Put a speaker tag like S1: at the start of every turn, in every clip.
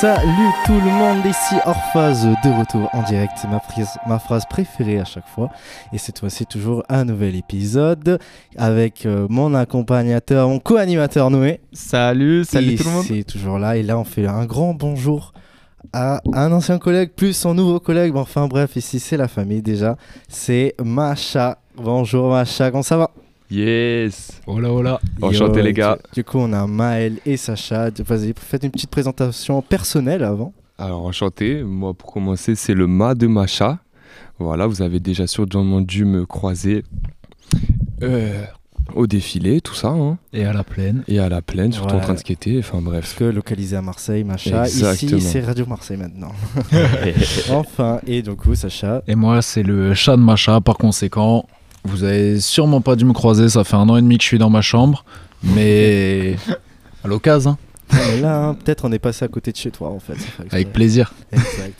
S1: Salut tout le monde, ici Orphase de retour en direct, c'est ma, phrase- ma phrase préférée à chaque fois. Et cette fois-ci toujours un nouvel épisode avec euh, mon accompagnateur, mon co-animateur Noé.
S2: Salut, salut
S1: Et
S2: tout le monde.
S1: C'est toujours là et là on fait un grand bonjour à un ancien collègue plus son nouveau collègue. Bon, enfin bref, ici c'est la famille déjà. C'est Macha. Bonjour Macha, comment ça va?
S2: Yes.
S3: Oh là oh là.
S2: Enchanté,
S1: Yo,
S2: les gars.
S1: Du, du coup on a Maël et Sacha. Vas-y, faites une petite présentation personnelle avant.
S2: Alors enchanté, moi pour commencer c'est le mât de Macha. Voilà, vous avez déjà sûrement dû me croiser euh, au défilé, tout ça, hein.
S3: Et à la plaine.
S2: et à la plaine, surtout en train de skater, enfin
S1: Parce
S2: bref.
S1: que localisé à Marseille, Macha.
S2: Exactement.
S1: Ici c'est Radio Marseille maintenant. enfin, et du coup Sacha.
S3: Et moi, c'est le chat de Macha. Par conséquent, vous avez sûrement pas dû me croiser. Ça fait un an et demi que je suis dans ma chambre. Mais à l'occasion, hein,
S1: là, hein, peut-être on est passé à côté de chez toi en fait.
S3: avec plaisir.
S1: Exact.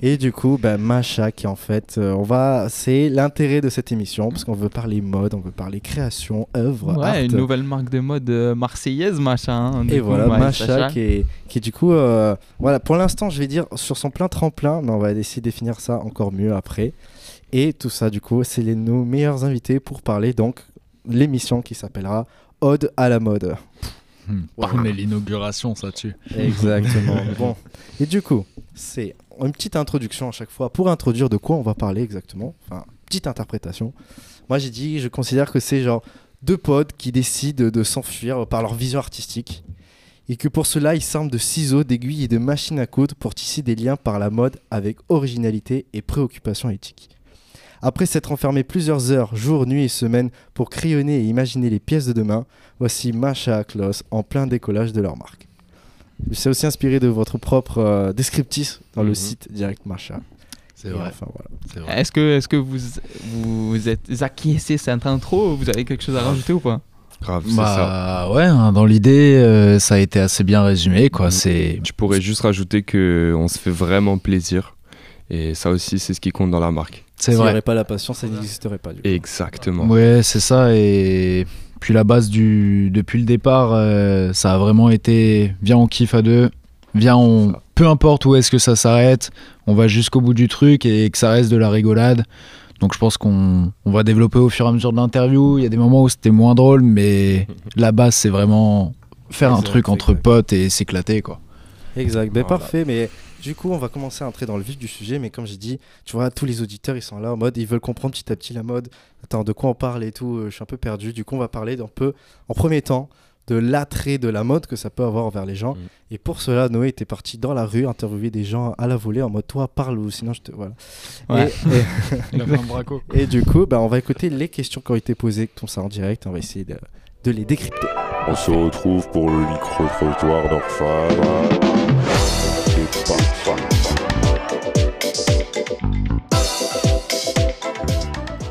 S1: Et du coup, bah, Macha, qui en fait, euh, on va, c'est l'intérêt de cette émission parce qu'on veut parler mode, on veut parler création, œuvre, art.
S4: Ouais, une nouvelle marque de mode euh, marseillaise, machin. hein,
S1: Et
S4: coup,
S1: voilà,
S4: ouais,
S1: Macha qui est, qui du coup, euh, voilà, pour l'instant, je vais dire sur son plein tremplin, mais on va essayer de définir ça encore mieux après. Et tout ça, du coup, c'est les, nos meilleurs invités pour parler donc l'émission qui s'appellera Ode à la mode.
S3: Hmm. Mais l'inauguration, ça tue.
S1: Exactement. bon. Et du coup, c'est une petite introduction à chaque fois pour introduire de quoi on va parler exactement. Enfin, petite interprétation. Moi, j'ai dit, je considère que c'est genre deux potes qui décident de s'enfuir par leur vision artistique. Et que pour cela, ils s'arment de ciseaux, d'aiguilles et de machines à coudre pour tisser des liens par la mode avec originalité et préoccupation éthique. Après s'être enfermé plusieurs heures, jours, nuits et semaines pour crayonner et imaginer les pièces de demain, voici Macha Klaus en plein décollage de leur marque. C'est aussi inspiré de votre propre euh, descriptif dans le
S2: Mhm.
S1: site Direct Macha.
S3: C'est vrai.
S1: enfin, voilà.
S3: C'est vrai.
S4: Est-ce que, est-ce que vous, vous êtes acquiescé cette intro Vous avez quelque chose à rajouter ou pas?
S2: Grave, c'est ça.
S3: Bah ouais, hein, dans l'idée, euh, ça a été assez bien résumé. Quoi.
S2: Mhm.
S3: C'est
S2: Je pourrais juste rajouter que on se fait vraiment plaisir. Et ça aussi, c'est ce qui compte dans la marque.
S3: c'est
S1: S'il n'y aurait pas la passion, ça n'existerait pas. Du coup.
S2: Exactement.
S3: Ouais, c'est ça. Et puis la base du depuis le départ, euh, ça a vraiment été viens on kiffe à deux, viens on
S2: Ça.
S3: peu importe où est-ce que ça s'arrête, on va jusqu'au bout du truc et que ça reste de la rigolade. Donc je pense qu'on on va développer au fur et à mesure de l'interview. Il y a des moments où c'était moins drôle, mais la base c'est vraiment faire un truc entre
S1: exact.
S3: potes et s'éclater quoi.
S1: Exact, ben
S2: Voilà.
S1: parfait. Mais du coup, on va commencer à entrer dans le vif du sujet. Mais comme j'ai dit, tu vois, tous les auditeurs, ils sont là en mode, ils veulent comprendre petit à petit la mode. Attends, de quoi on parle et tout, euh, je suis un peu perdu. Du coup, on va parler d'un peu, en premier temps, de l'attrait de la mode que ça peut avoir envers les gens.
S2: Mm.
S1: Et pour cela, Noé était parti dans la rue, interviewer des gens à la volée en mode, toi, parle ou sinon je te. Voilà.
S4: Ouais.
S1: Et, et- et du coup, ben, on va écouter les questions qui ont été posées, comme ça en direct. On va essayer de, de les décrypter.
S5: On se retrouve pour le micro-trottoir d'Orphane. C'est parti.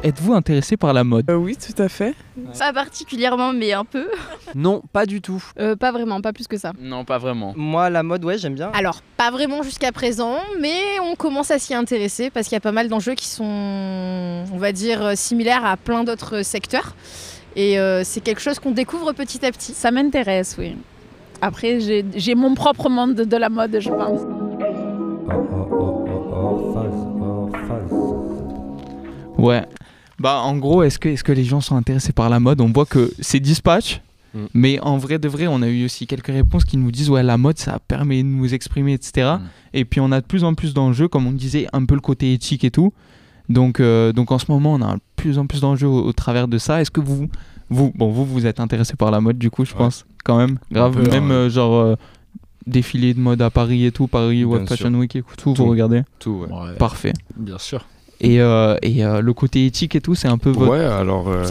S4: Êtes-vous intéressé par la mode
S6: Euh, oui, tout à fait.
S7: Pas particulièrement, mais un peu.
S8: Non, pas du tout.
S7: Euh, pas vraiment, pas plus que ça.
S8: Non, pas vraiment. Moi, la mode, ouais, j'aime bien.
S7: Alors, pas vraiment jusqu'à présent, mais on commence à s'y intéresser parce qu'il y a pas mal d'enjeux qui sont, on va dire, euh, similaires à plein d'autres secteurs. Et euh, c'est quelque chose qu'on découvre petit à petit.
S6: Ça m'intéresse, oui. Après, j'ai mon propre monde de la mode, je pense.
S4: Ouais. Bah, en gros, est-ce que, est que les gens sont intéressés par la mode? On voit que c'est dispatch.
S2: Mm.
S4: Mais en vrai de vrai, on a eu aussi quelques réponses qui nous disent ouais la mode ça permet de nous exprimer etc.
S3: Mm.
S4: Et puis on a de plus en plus d'enjeux comme on disait un peu le côté éthique et tout. Donc euh, donc en ce moment on a de plus en plus d'enjeux au, au travers de ça. Est-ce que vous vous bon vous vous êtes intéressé par la mode du coup je
S2: Ouais.
S4: pense quand même grave
S3: peu,
S4: même
S3: hein.
S4: euh, genre euh, défilé de mode à Paris et tout Paris
S2: sûr.
S4: Fashion Week et tout,
S2: Tout.
S4: vous regardez
S2: Tout, ouais.
S3: Ouais,
S4: parfait.
S3: bien sûr.
S4: Et euh, et euh, le côté éthique et tout c'est un peu votre
S2: Ouais, alors. euh,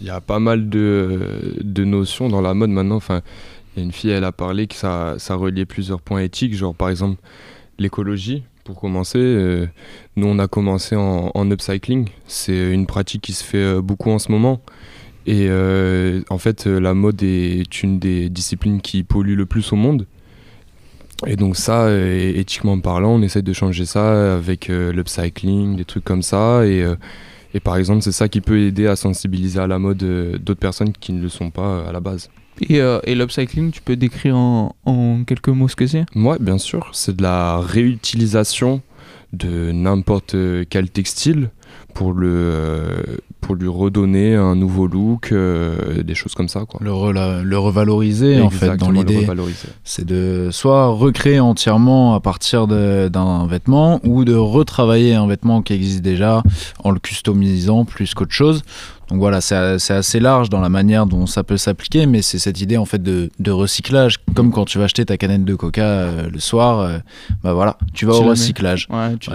S2: Il y a pas mal de, de notions dans la mode maintenant. Enfin, il y a une fille, elle a parlé que ça, ça reliait plusieurs points éthiques, genre par exemple l'écologie. Pour commencer, euh, nous on a commencé en, en upcycling. C'est une pratique qui se fait euh, beaucoup en ce moment. Et euh, en fait, euh, la mode est une des disciplines qui pollue le plus au monde. Et donc ça, éthiquement parlant, on essaye de changer ça avec euh, l'upcycling, des trucs comme ça. Et, euh, et par exemple, c'est ça qui peut aider à sensibiliser à la mode d'autres personnes qui ne le sont pas à la base.
S4: Et, et l'upcycling, tu peux décrire en, en quelques mots ce que c'est?
S2: Moi, bien sûr, c'est de la réutilisation de n'importe quel textile pour le euh, pour lui redonner un nouveau look, euh, des choses comme ça quoi.
S3: Le, revaloriser en fait dans l'idée. C'est de soit recréer entièrement à partir d'un vêtement ou de retravailler un vêtement qui existe déjà en le customisant plus qu'autre chose. Donc voilà, c'est assez large dans la manière dont ça peut s'appliquer, mais c'est cette idée en fait de, de recyclage. Comme quand tu vas acheter ta canette de coca euh, le soir, euh, bah voilà, tu vas
S4: Tu
S3: au recyclage.
S4: Ouais, tu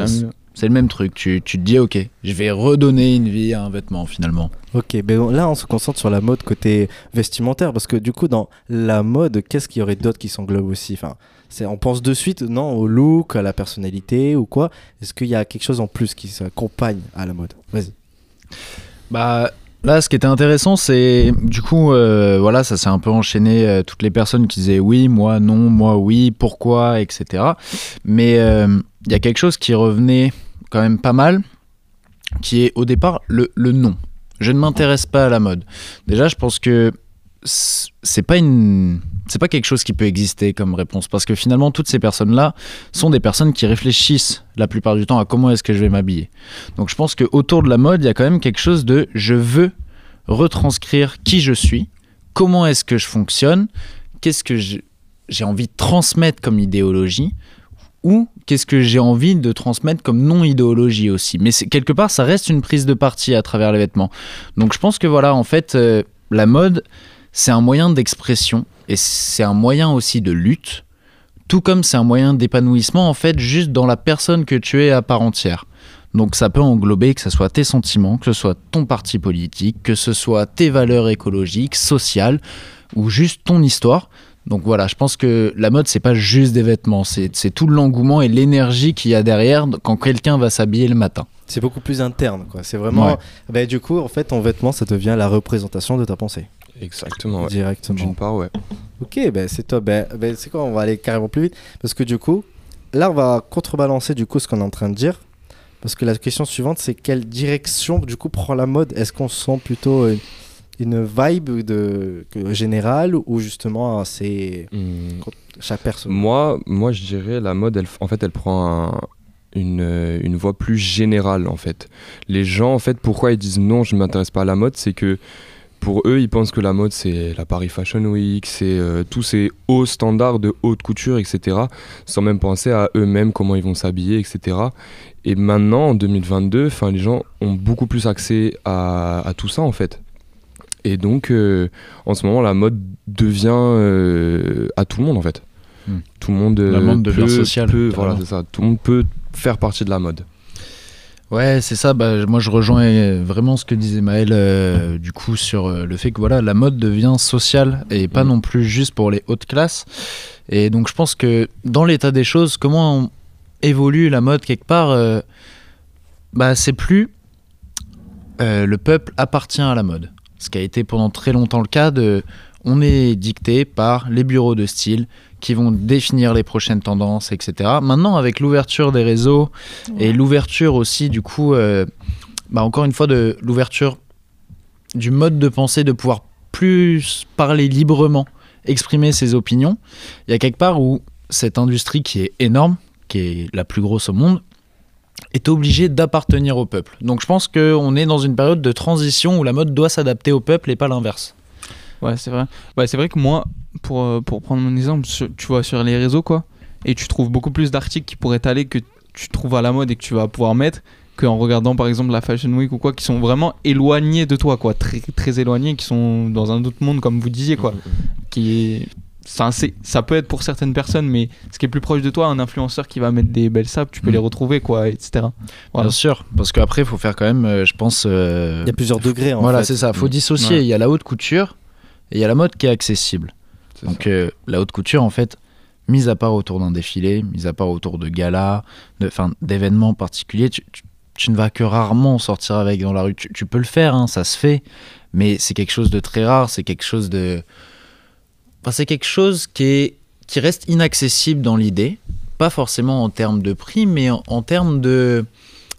S3: c'est- le même truc, tu, tu te dis ok, je vais redonner une vie à un vêtement finalement.
S1: Ok, bon, là on se concentre sur la mode côté vestimentaire parce que du coup dans la mode, qu'est-ce qu'il y aurait d'autre qui s'englobe aussi? Enfin, On pense de suite non au look, à la personnalité ou quoi? Est-ce qu'il y a quelque chose en plus qui s'accompagne à la mode? Vas-y.
S3: Bah là, ce qui était intéressant, c'est du coup, euh, voilà, ça s'est un peu enchaîné. euh, toutes les personnes qui disaient oui, moi non, moi oui, pourquoi, etc. Mais euh, il y a quelque chose qui revenait quand même pas mal, qui est au départ le, le non. Je ne m'intéresse pas à la mode. Déjà, je pense que c'est pas une c'est pas quelque chose qui peut exister comme réponse parce que finalement toutes ces personnes là sont des personnes qui réfléchissent la plupart du temps à comment est-ce que je vais m'habiller donc je pense que autour de la mode il y a quand même quelque chose de je veux retranscrire qui je suis comment est-ce que je fonctionne qu'est-ce que j'ai envie de transmettre comme idéologie ou qu'est-ce que j'ai envie de transmettre comme non-idéologie aussi. Mais quelque part, ça reste une prise de parti à travers les vêtements. Donc je pense que voilà, en fait, euh, la mode, c'est un moyen d'expression et c'est un moyen aussi de lutte, tout comme c'est un moyen d'épanouissement, en fait, juste dans la personne que tu es à part entière. Donc ça peut englober que ce soit tes sentiments, que ce soit ton parti politique, que ce soit tes valeurs écologiques, sociales, ou juste ton histoire. Donc voilà, je pense que la mode, c'est pas juste des vêtements, c'est c'est tout l'engouement et l'énergie qu'il y a derrière quand quelqu'un va s'habiller le matin.
S1: C'est beaucoup plus interne quoi. C'est vraiment.
S3: Ouais.
S1: Ben, du coup, en fait, ton vêtement ça devient la représentation de ta pensée.
S2: Exactement. ouais.
S1: Directement.
S2: D'une part, ouais.
S1: Ok, ben c'est top. Ben, ben, c'est quoi On va aller carrément plus vite. Parce que du coup, là, on va contrebalancer du coup ce qu'on est en train de dire. Parce que la question suivante, c'est quelle direction du coup prend la mode? Est-ce qu'on sent plutôt euh, une vibe de, que- générale ou justement c'est
S2: Hmm.
S1: chaque personne
S2: Moi, moi, je dirais la mode, elle, en fait, elle prend un- une, une voie plus générale, en fait. Les gens, en fait, pourquoi ils disent non, je ne m'intéresse pas à la mode, c'est que pour eux, ils pensent que la mode, c'est la Paris Fashion Week, c'est euh, tous ces hauts standards de haute couture, etc., sans même penser à eux-mêmes, comment ils vont s'habiller, etc. Et maintenant, en 2022, 'fin, les gens ont beaucoup plus accès à, à tout ça, en fait. Et donc, euh, en ce moment, la mode devient euh, à tout le monde, en fait.
S3: Hmm.
S2: Tout le monde,
S3: La
S2: euh,
S3: mode devient
S2: peut-
S3: sociale,
S2: peut-
S3: carrément.
S2: voilà, c'est ça. Tout le monde peut faire partie de la mode.
S3: Ouais, c'est ça. Bah, moi, je rejoins vraiment ce que disait Maël euh, du coup sur euh, le fait que voilà, la mode devient sociale et pas
S2: Mm.
S3: non plus juste pour les hautes classes. Et donc, je pense que dans l'état des choses, comment on évolue la mode quelque part, euh, bah, c'est plus le peuple appartient à la mode. Ce qui a été pendant très longtemps le cas de, on est dicté par les bureaux de style qui vont définir les prochaines tendances, etc. Maintenant, avec l'ouverture des réseaux et l'ouverture aussi, du coup, euh, bah, encore une fois, de l'ouverture du mode de pensée, de pouvoir plus parler librement, exprimer ses opinions, il y a quelque part où cette industrie qui est énorme, qui est la plus grosse au monde, est obligée d'appartenir au peuple. Donc je pense qu'on est dans une période de transition où la mode doit s'adapter au peuple et pas l'inverse.
S4: Ouais, c'est vrai. Ouais, c'est vrai que moi, pour, euh, pour prendre mon exemple, sur- tu vois sur les réseaux, quoi, et tu trouves beaucoup plus d'articles qui pourraient t'aller que tu trouves à la mode et que tu vas pouvoir mettre qu'en regardant par exemple la Fashion Week ou quoi, qui sont vraiment éloignés de toi, quoi, très, très éloignés, qui sont dans un autre monde, comme vous disiez, quoi, qui est. Ça, peut être pour certaines personnes, mais ce qui est plus proche de toi, un influenceur qui va mettre des belles sapes, tu peux
S3: Mm.
S4: les retrouver, quoi, etc. Voilà.
S3: Bien sûr, parce qu'après, il faut faire quand même, euh, je pense... euh,
S1: Il y a plusieurs degrés en
S3: voilà, c'est ça. faut
S2: Mm.
S3: dissocier.
S4: Ouais.
S3: Il y a la haute couture et il y a la mode qui est accessible. Donc euh, la haute couture, en fait, mise à part autour d'un défilé, mise à part autour de galas, d'événements particuliers, tu, tu- tu ne vas que rarement sortir avec dans la rue. Tu, tu peux le faire, hein, ça se fait, mais c'est quelque chose de très rare, c'est quelque chose de... C'est quelque chose qui, est, qui reste inaccessible dans l'idée, pas forcément en termes de prix, mais en, termes de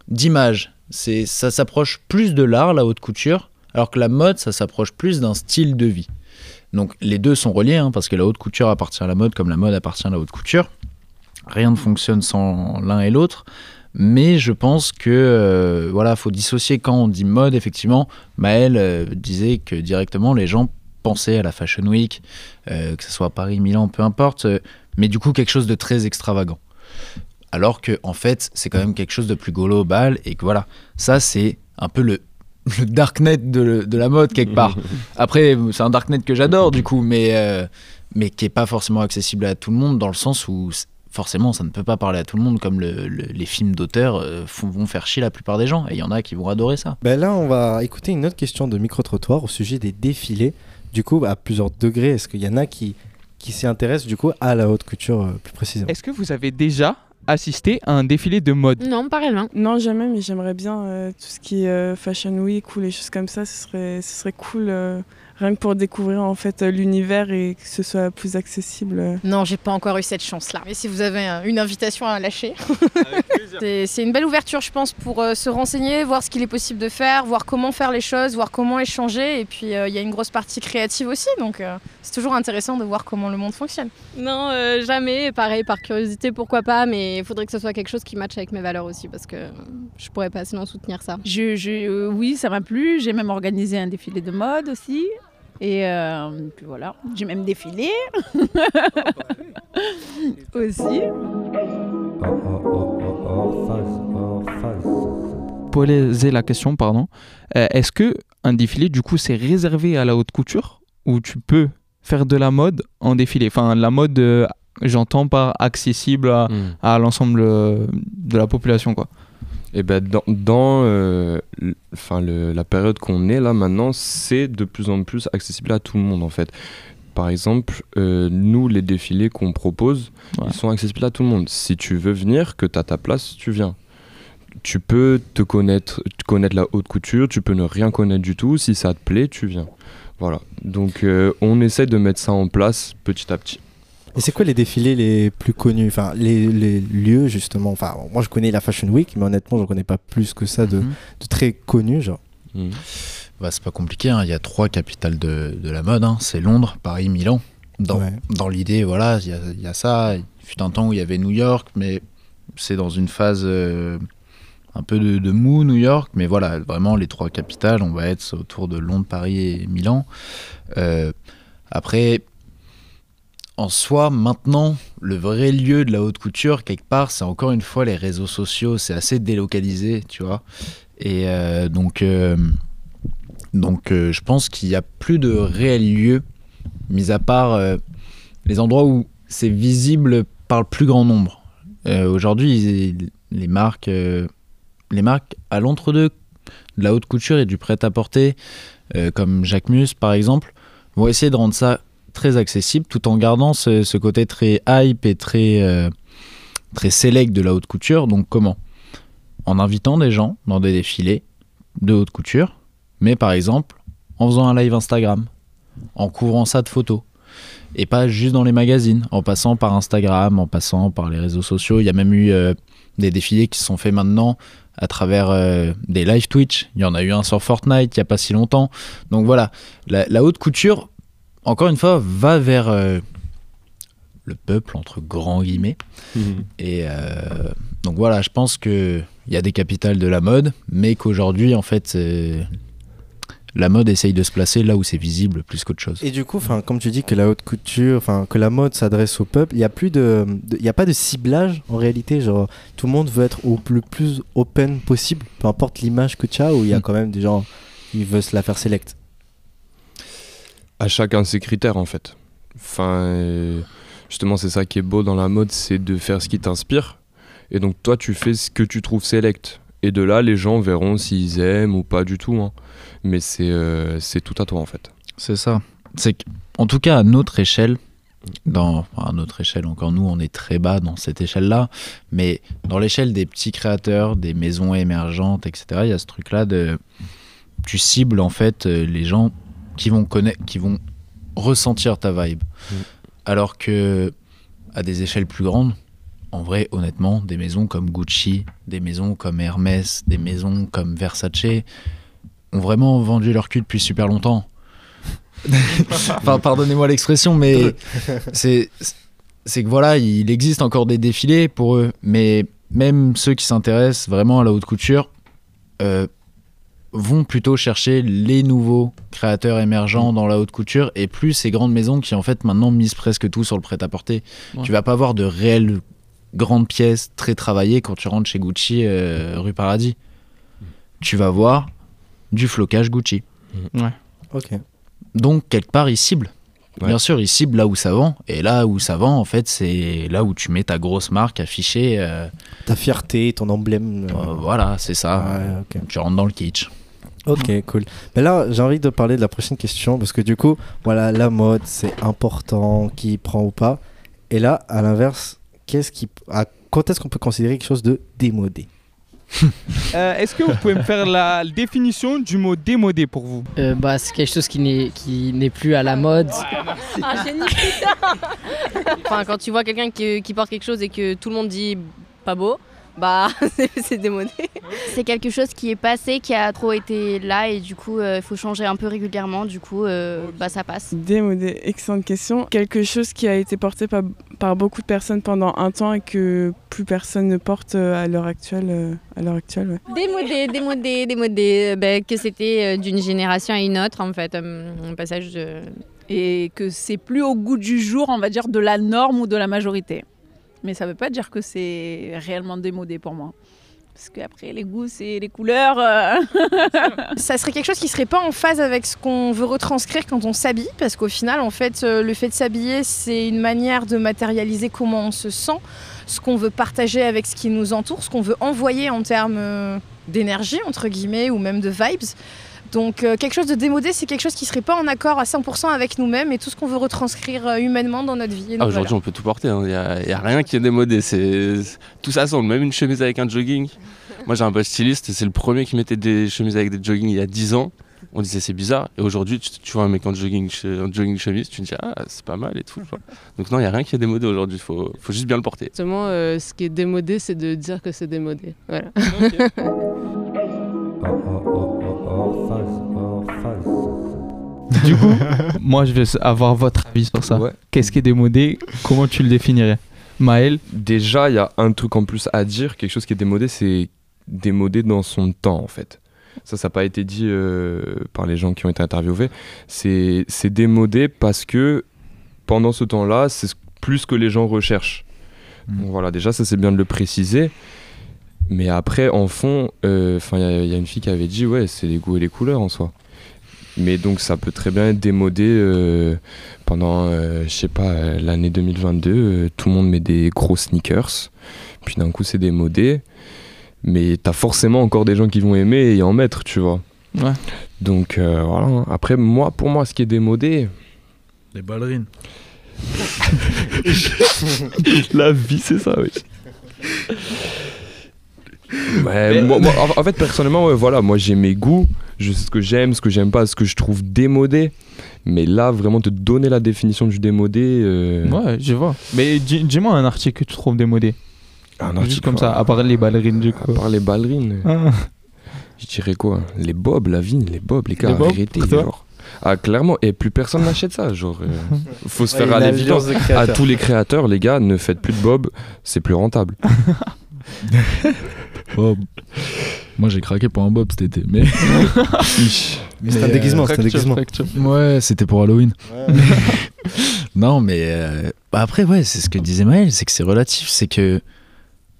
S3: d'image. Ça s'approche plus de l'art, la haute couture, alors que la mode, ça s'approche plus d'un style de vie. Donc les deux sont reliés, hein, parce que la haute couture appartient à la mode comme la mode appartient à la haute couture. Rien ne fonctionne sans l'un et l'autre. Mais je pense que euh, voilà, faut dissocier quand on dit mode. Effectivement, Maël euh, disait que directement les gens pensaient à la Fashion Week, euh, que ce soit Paris, Milan, peu importe, euh, mais du coup quelque chose de très extravagant. Alors que en fait, c'est quand même quelque chose de plus global et que voilà, ça c'est un peu le, le darknet de, de la mode quelque part. Après, c'est un darknet que j'adore du coup, mais euh, mais qui est pas forcément accessible à tout le monde dans le sens où forcément ça ne peut pas parler à tout le monde comme le- le- les films d'auteur euh, font- vont faire chier la plupart des gens et il y en a qui vont adorer ça.
S1: Ben là, on va écouter une autre question de micro-trottoir au sujet des défilés. Du coup, à plusieurs degrés, est-ce qu'il y en a qui, qui s'y intéressent du coup à la haute couture euh, plus précisément?
S4: Est-ce que vous avez déjà assisté à un défilé de mode?
S9: Non, pas réellement.
S10: Non, jamais, mais j'aimerais bien euh, tout ce qui est euh, Fashion Week ou les choses comme ça. Ce serait, ce serait cool, euh, rien que pour découvrir en fait euh, l'univers et que ce soit plus accessible. euh.
S7: Non, j'ai pas encore eu cette chance-là. Mais si vous avez euh, une invitation à lâcher, c'est une belle ouverture, je pense, pour se renseigner, voir ce qu'il est possible de faire, voir comment faire les choses, voir comment échanger. Et puis, euh, il y a une grosse partie créative aussi, donc euh, c'est toujours intéressant de voir comment le monde fonctionne.
S9: Non, euh, jamais. Pareil, par curiosité, pourquoi pas, mais il faudrait que ce soit quelque chose qui matche avec mes valeurs aussi, parce que je pourrais pas sinon soutenir ça.
S6: Je, je- euh, oui, ça m'a plu. J'ai même organisé un défilé de mode aussi. Et euh, puis voilà, j'ai même défilé aussi.
S4: Poser la question, pardon. Euh, Est-ce que un défilé, du coup, c'est réservé à la haute couture ou tu peux faire de la mode en défilé? Enfin, la mode, euh, j'entends par accessible à,
S2: Hmm.
S4: à l'ensemble de la population, quoi.
S2: Et ben dans, dans euh, enfin, le- la période qu'on est là maintenant, c'est de plus en plus accessible à tout le monde en fait. Par exemple, euh, nous, les défilés qu'on propose,
S4: Ouais.
S2: ils sont accessibles à tout le monde. Si tu veux venir, que tu as ta place, tu viens. Tu peux te connaître, te connaître la haute couture, tu peux ne rien connaître du tout. Si ça te plaît, tu viens. Voilà. Donc, euh, on essaie de mettre ça en place petit à petit.
S1: Et c'est quoi les défilés les plus connus Enfin, les, les lieux justement? Enfin, moi je connais la Fashion Week, mais honnêtement, je connais pas plus que ça de,
S3: Mhm.
S1: de très connus. Genre.
S2: Mhm.
S3: Bah, c'est pas compliqué, hein. il y a trois capitales de, de la mode, hein. c'est Londres, Paris, Milan. Dans,
S1: Ouais.
S3: dans l'idée, voilà, il y a, il y a ça. Il fut un temps où il y avait New York, mais c'est dans une phase euh, un peu de, de mou, New York. Mais voilà, vraiment, les trois capitales, on va être autour de Londres, Paris et Milan. Euh, après, en soi, maintenant, le vrai lieu de la haute couture, quelque part, c'est encore une fois les réseaux sociaux. C'est assez délocalisé, tu vois. Et euh, donc, euh, donc euh, je pense qu'il n'y a plus de réel lieu, mis à part les endroits où c'est visible par le plus grand nombre. Aujourd'hui, les marques, les marques à l'entre-deux de la haute couture et du prêt-à-porter, comme Jacquemus par exemple, vont essayer de rendre ça très accessible tout en gardant ce, côté très hype et très, euh, très select de la haute couture. Donc comment? En invitant des gens dans des défilés de haute couture, mais par exemple en faisant un live Instagram, en couvrant ça de photos. Et pas juste dans les magazines, en passant par Instagram, en passant par les réseaux sociaux. Il y a même eu euh, des défilés qui se sont faits maintenant à travers euh, des live Twitch. Il y en a eu un sur Fortnite il n'y a pas si longtemps. Donc voilà, la haute couture, encore une fois, va vers euh, le peuple, entre grands guillemets. Et euh, donc voilà, je pense qu'il y a des capitales de la mode, mais qu'aujourd'hui, en fait, euh, la mode essaye de se placer là où c'est visible plus qu'autre chose.
S1: Et du coup, enfin, comme tu dis que la haute couture, enfin, que la mode s'adresse au peuple, il y a plus de, de- il y a pas de ciblage en réalité. Genre, tout le monde veut être au le plus open possible, peu importe l'image que tu as, ou il y a
S3: Mm.
S1: quand même des gens qui veulent se la faire select.
S2: À chacun ses critères en fait. Enfin, euh, justement, c'est ça qui est beau dans la mode, c'est de faire ce qui t'inspire. Et donc, toi, tu fais ce que tu trouves select. Et de là, les gens verront s'ils aiment ou pas du tout. hein. Mais c'est euh, c'est tout à toi en fait.
S3: C'est ça. C'est en tout cas, à notre échelle, dans, à notre échelle, encore nous, on est très bas dans cette échelle-là, mais dans l'échelle des petits créateurs, des maisons émergentes, etc., il y a ce truc-là de. Tu cibles en fait euh, les gens qui vont connaître, qui vont ressentir ta vibe.
S2: Mm.
S3: Alors que à des échelles plus grandes, en vrai, honnêtement, des maisons comme Gucci, des maisons comme Hermès, des maisons comme Versace ont vraiment vendu leur cul depuis super longtemps. enfin, pardonnez-moi l'expression, mais c'est c'est que voilà, il existe encore des défilés pour eux, mais même ceux qui s'intéressent vraiment à la haute couture euh, vont plutôt chercher les nouveaux créateurs émergents dans la haute couture et plus ces grandes maisons qui en fait maintenant misent presque tout sur le prêt-à-porter.
S4: Ouais.
S3: Tu vas pas voir de réelles grandes pièces très travaillées quand tu rentres chez Gucci euh, rue Paradis. Tu vas voir du flocage Gucci.
S4: Ouais.
S1: Ok.
S3: Donc quelque part ils ciblent.
S2: Ouais.
S3: Bien sûr, ils ciblent là où ça vend. Et là où ça vend, en fait, c'est là où tu mets ta grosse marque affichée. euh,
S1: Ta fierté, ton emblème. euh,
S3: euh, voilà, c'est ça.
S1: Ouais.
S3: Tu rentres dans le kitsch.
S1: Ok, cool. Mais là, j'ai envie de parler de la prochaine question parce que du coup, voilà, la mode, c'est important, qui prend ou pas. Et là, à l'inverse, qu'est-ce qui, à- quand est-ce qu'on peut considérer quelque chose de démodé?
S4: Euh, Est-ce que vous pouvez me faire la définition du mot démodé pour vous?
S11: Euh, bah, c'est quelque chose qui n'est qui n'est plus à la mode.
S9: Ah, génie Enfin, quand tu vois quelqu'un qui, qui porte quelque chose et que tout le monde dit pas beau, bah c'est- démodé.
S12: C'est quelque chose qui est passé, qui a trop été là et du coup il faut changer un peu régulièrement, du coup euh, bah, ça passe.
S10: Démodé, excellente question. Quelque chose qui a été porté par, par beaucoup de personnes pendant un temps et que plus personne ne porte euh, à l'heure actuelle. euh, à l'heure actuelle ouais.
S9: Démodé, démodé, démodé. Que c'était euh, d'une génération à une autre en fait, euh, un passage de.
S6: Et que c'est plus au goût du jour, on va dire, de la norme ou de la majorité. Mais ça veut pas dire que c'est réellement démodé pour moi. Parce qu'après, les goûts, c'est les couleurs. euh.
S7: ça serait quelque chose qui serait pas en phase avec ce qu'on veut retranscrire quand on s'habille, parce qu'au final, en fait, euh, le fait de s'habiller, c'est une manière de matérialiser comment on se sent, ce qu'on veut partager avec ce qui nous entoure, ce qu'on veut envoyer en termes euh, d'énergie, entre guillemets, ou même de vibes. Donc euh, quelque chose de démodé, c'est quelque chose qui serait pas en accord à 100% avec nous-mêmes et tout ce qu'on veut retranscrire euh, humainement dans notre vie.
S13: Ah, Aujourd'hui, on peut tout porter. Il n'y a, y a rien qui est démodé. C'est tout ça semble. Même une chemise avec un jogging. Moi, j'ai un pote styliste c'est le premier qui mettait des chemises avec des joggings il y a 10 ans. On disait c'est bizarre. Et aujourd'hui, tu, tu vois un mec en jogging, che- en jogging chemise, tu te dis ah c'est pas mal et tout. quoi. Donc non, il y a rien qui est démodé aujourd'hui. Il faut, faut juste bien le porter.
S14: Justement, euh, ce qui est démodé, c'est de dire que c'est démodé. Voilà.
S4: Du coup, moi je vais avoir votre avis sur ça. Qu'est-ce qui est démodé? Comment tu le définirais? Maël?
S2: Déjà, il y a un truc en plus à dire, quelque chose qui est démodé, c'est démodé dans son temps en fait. Ça, ça n'a pas été dit euh, par les gens qui ont été interviewés. C'est démodé parce que pendant ce temps-là, c'est ce- plus que les gens recherchent. Donc voilà, déjà, ça c'est bien de le préciser. Mais après, en fond, euh, y, il y a une fille qui avait dit, ouais, c'est les goûts et les couleurs en soi. Mais donc ça peut très bien être démodé euh, pendant, euh, je sais pas, euh, l'année 2022. euh, tout le monde met des gros sneakers. Puis d'un coup c'est démodé. Mais t'as forcément encore des gens qui vont aimer et en mettre, tu vois.
S4: Ouais.
S2: Donc euh, voilà. Après, moi, pour moi, ce qui est démodé...
S3: Les ballerines.
S2: La vie, c'est ça, oui. Ouais, moi- moi, en en fait, personnellement, ouais, voilà, moi j'ai mes goûts, je sais ce que j'aime, ce que j'aime pas, ce que je trouve démodé. Mais là, vraiment, te donner la définition du démodé. euh,
S4: Ouais, je vois. Mais dis- dis-moi un article que tu trouves démodé.
S2: Un
S4: Juste
S2: article,
S4: comme ça, à part les ballerines du coup.
S2: À part les ballerines.
S4: Ah.
S2: Je dirais quoi? Les bobs, la vigne, les bobs, les gars, arrêtez. genre. Ah, clairement, et plus personne n'achète ça. Genre, euh, faut se
S1: Ouais,
S2: faire à
S1: une
S2: l'évidence. À tous les créateurs, les gars, ne faites plus de bob, c'est plus rentable.
S3: Bob. Moi j'ai craqué pour un bob cet été, mais.
S1: Mais c'est un déguisement, c'est un déguisement.
S3: Ouais, c'était pour Halloween. non, mais euh, bah après, ouais, c'est ce que disait Maël, c'est que c'est relatif. C'est que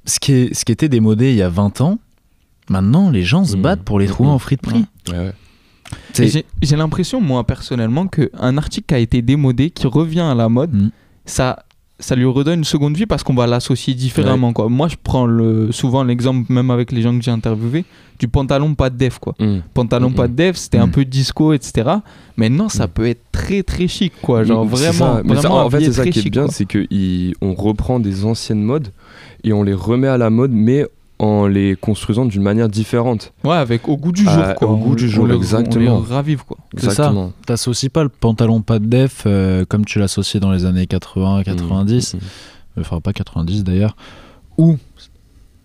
S3: ce qui, est, ce qui était démodé il y a 20 ans, maintenant les gens se battent pour les trouver en free de prix.
S4: Et J'ai j'ai l'impression, moi personnellement, qu'un article qui a été démodé, qui revient à la mode,
S3: Mm.
S4: ça, ça lui redonne une seconde vie parce qu'on va l'associer différemment. Quoi. Moi, je prends le, souvent l'exemple, même avec les gens que j'ai interviewés, du pantalon pas de def. Quoi.
S2: Mm.
S4: Pantalon
S2: Mm,
S4: pas
S2: mm.
S4: de def, c'était un peu disco, etc. Maintenant, ça peut être très très chic. Quoi. Genre vraiment,
S2: ça. Mais en fait, c'est ça qui est
S4: chic,
S2: bien, c'est qu'on reprend des anciennes modes et on les remet à la mode, mais en les construisant d'une manière différente.
S4: Ouais, avec au goût du jour.
S2: Ah,
S4: quoi.
S2: Au goût
S4: On-
S2: du
S4: on
S2: jour,
S4: les-
S2: exactement.
S4: On les ravive. Quoi.
S3: C'est ça. T'associes pas le pantalon pas de def euh, comme tu l'associais dans les années 80, 90,
S2: Mmh,
S3: enfin pas 90 d'ailleurs, où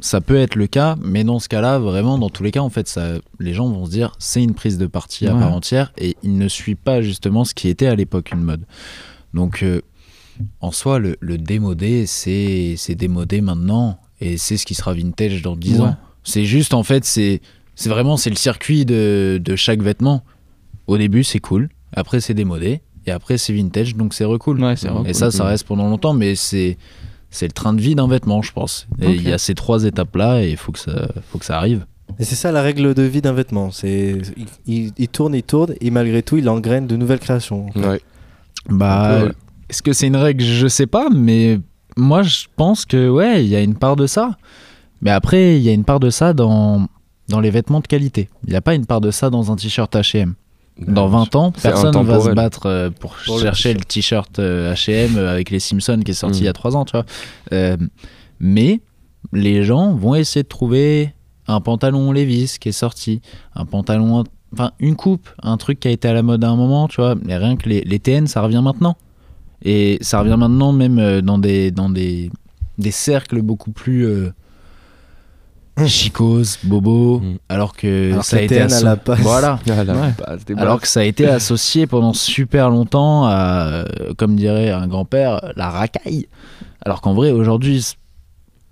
S3: ça peut être le cas, mais dans ce cas-là, vraiment, dans tous les cas, en fait, ça, les gens vont se dire c'est une prise de parti à
S4: Ouais.
S3: part entière et il ne suit pas justement ce qui était à l'époque une mode. Donc, euh, en soi, le, le démodé, c'est c'est démodé maintenant et c'est ce qui sera vintage dans 10
S4: Ouais.
S3: ans. C'est juste, en fait, c'est c'est vraiment c'est le circuit de, de chaque vêtement. Au début, c'est cool, après, c'est démodé et après, c'est vintage, donc c'est recool.
S4: Ouais, c'est
S3: et ça, ça reste pendant longtemps, mais c'est c'est le train de vie d'un vêtement, je pense. Et
S4: Ok.
S3: il y a ces trois étapes-là et il faut que ça, faut que ça arrive.
S1: Et c'est ça la règle de vie d'un vêtement. C'est il, il- il tourne, il tourne, et malgré tout, il engraine de nouvelles créations.
S2: Ouais.
S3: Bah,
S2: ouais.
S3: est-ce que c'est une règle? Je sais pas, mais moi, je pense que ouais, il y a une part de ça. Mais après, il y a une part de ça dans, dans les vêtements de qualité. Il n'y a pas une part de ça dans un t-shirt H&M. Dans 20 ans, personne ne va se battre euh, pour, chercher le t-shirt H&M avec les Simpsons qui est sorti
S2: Mm.
S3: il y a 3 ans, tu vois. Euh, mais les gens vont essayer de trouver un pantalon Levi's qui est sorti, un pantalon, enfin une coupe, un truc qui a été à la mode à un moment, tu vois. Mais rien que les, les TN, ça revient maintenant. Et ça revient maintenant même euh, dans des, dans des, des cercles beaucoup plus euh, chicos, bobos,
S2: Mm.
S3: alors que
S1: Alors
S3: ça
S1: que
S3: a été
S1: TN à
S3: asso-
S1: la base.
S3: Voilà.
S2: La
S4: Ouais.
S2: base des
S3: Alors
S2: bases.
S3: que ça a été associé pendant super longtemps à, euh, comme dirait un grand-père, la racaille. Alors qu'en vrai, aujourd'hui, c'est-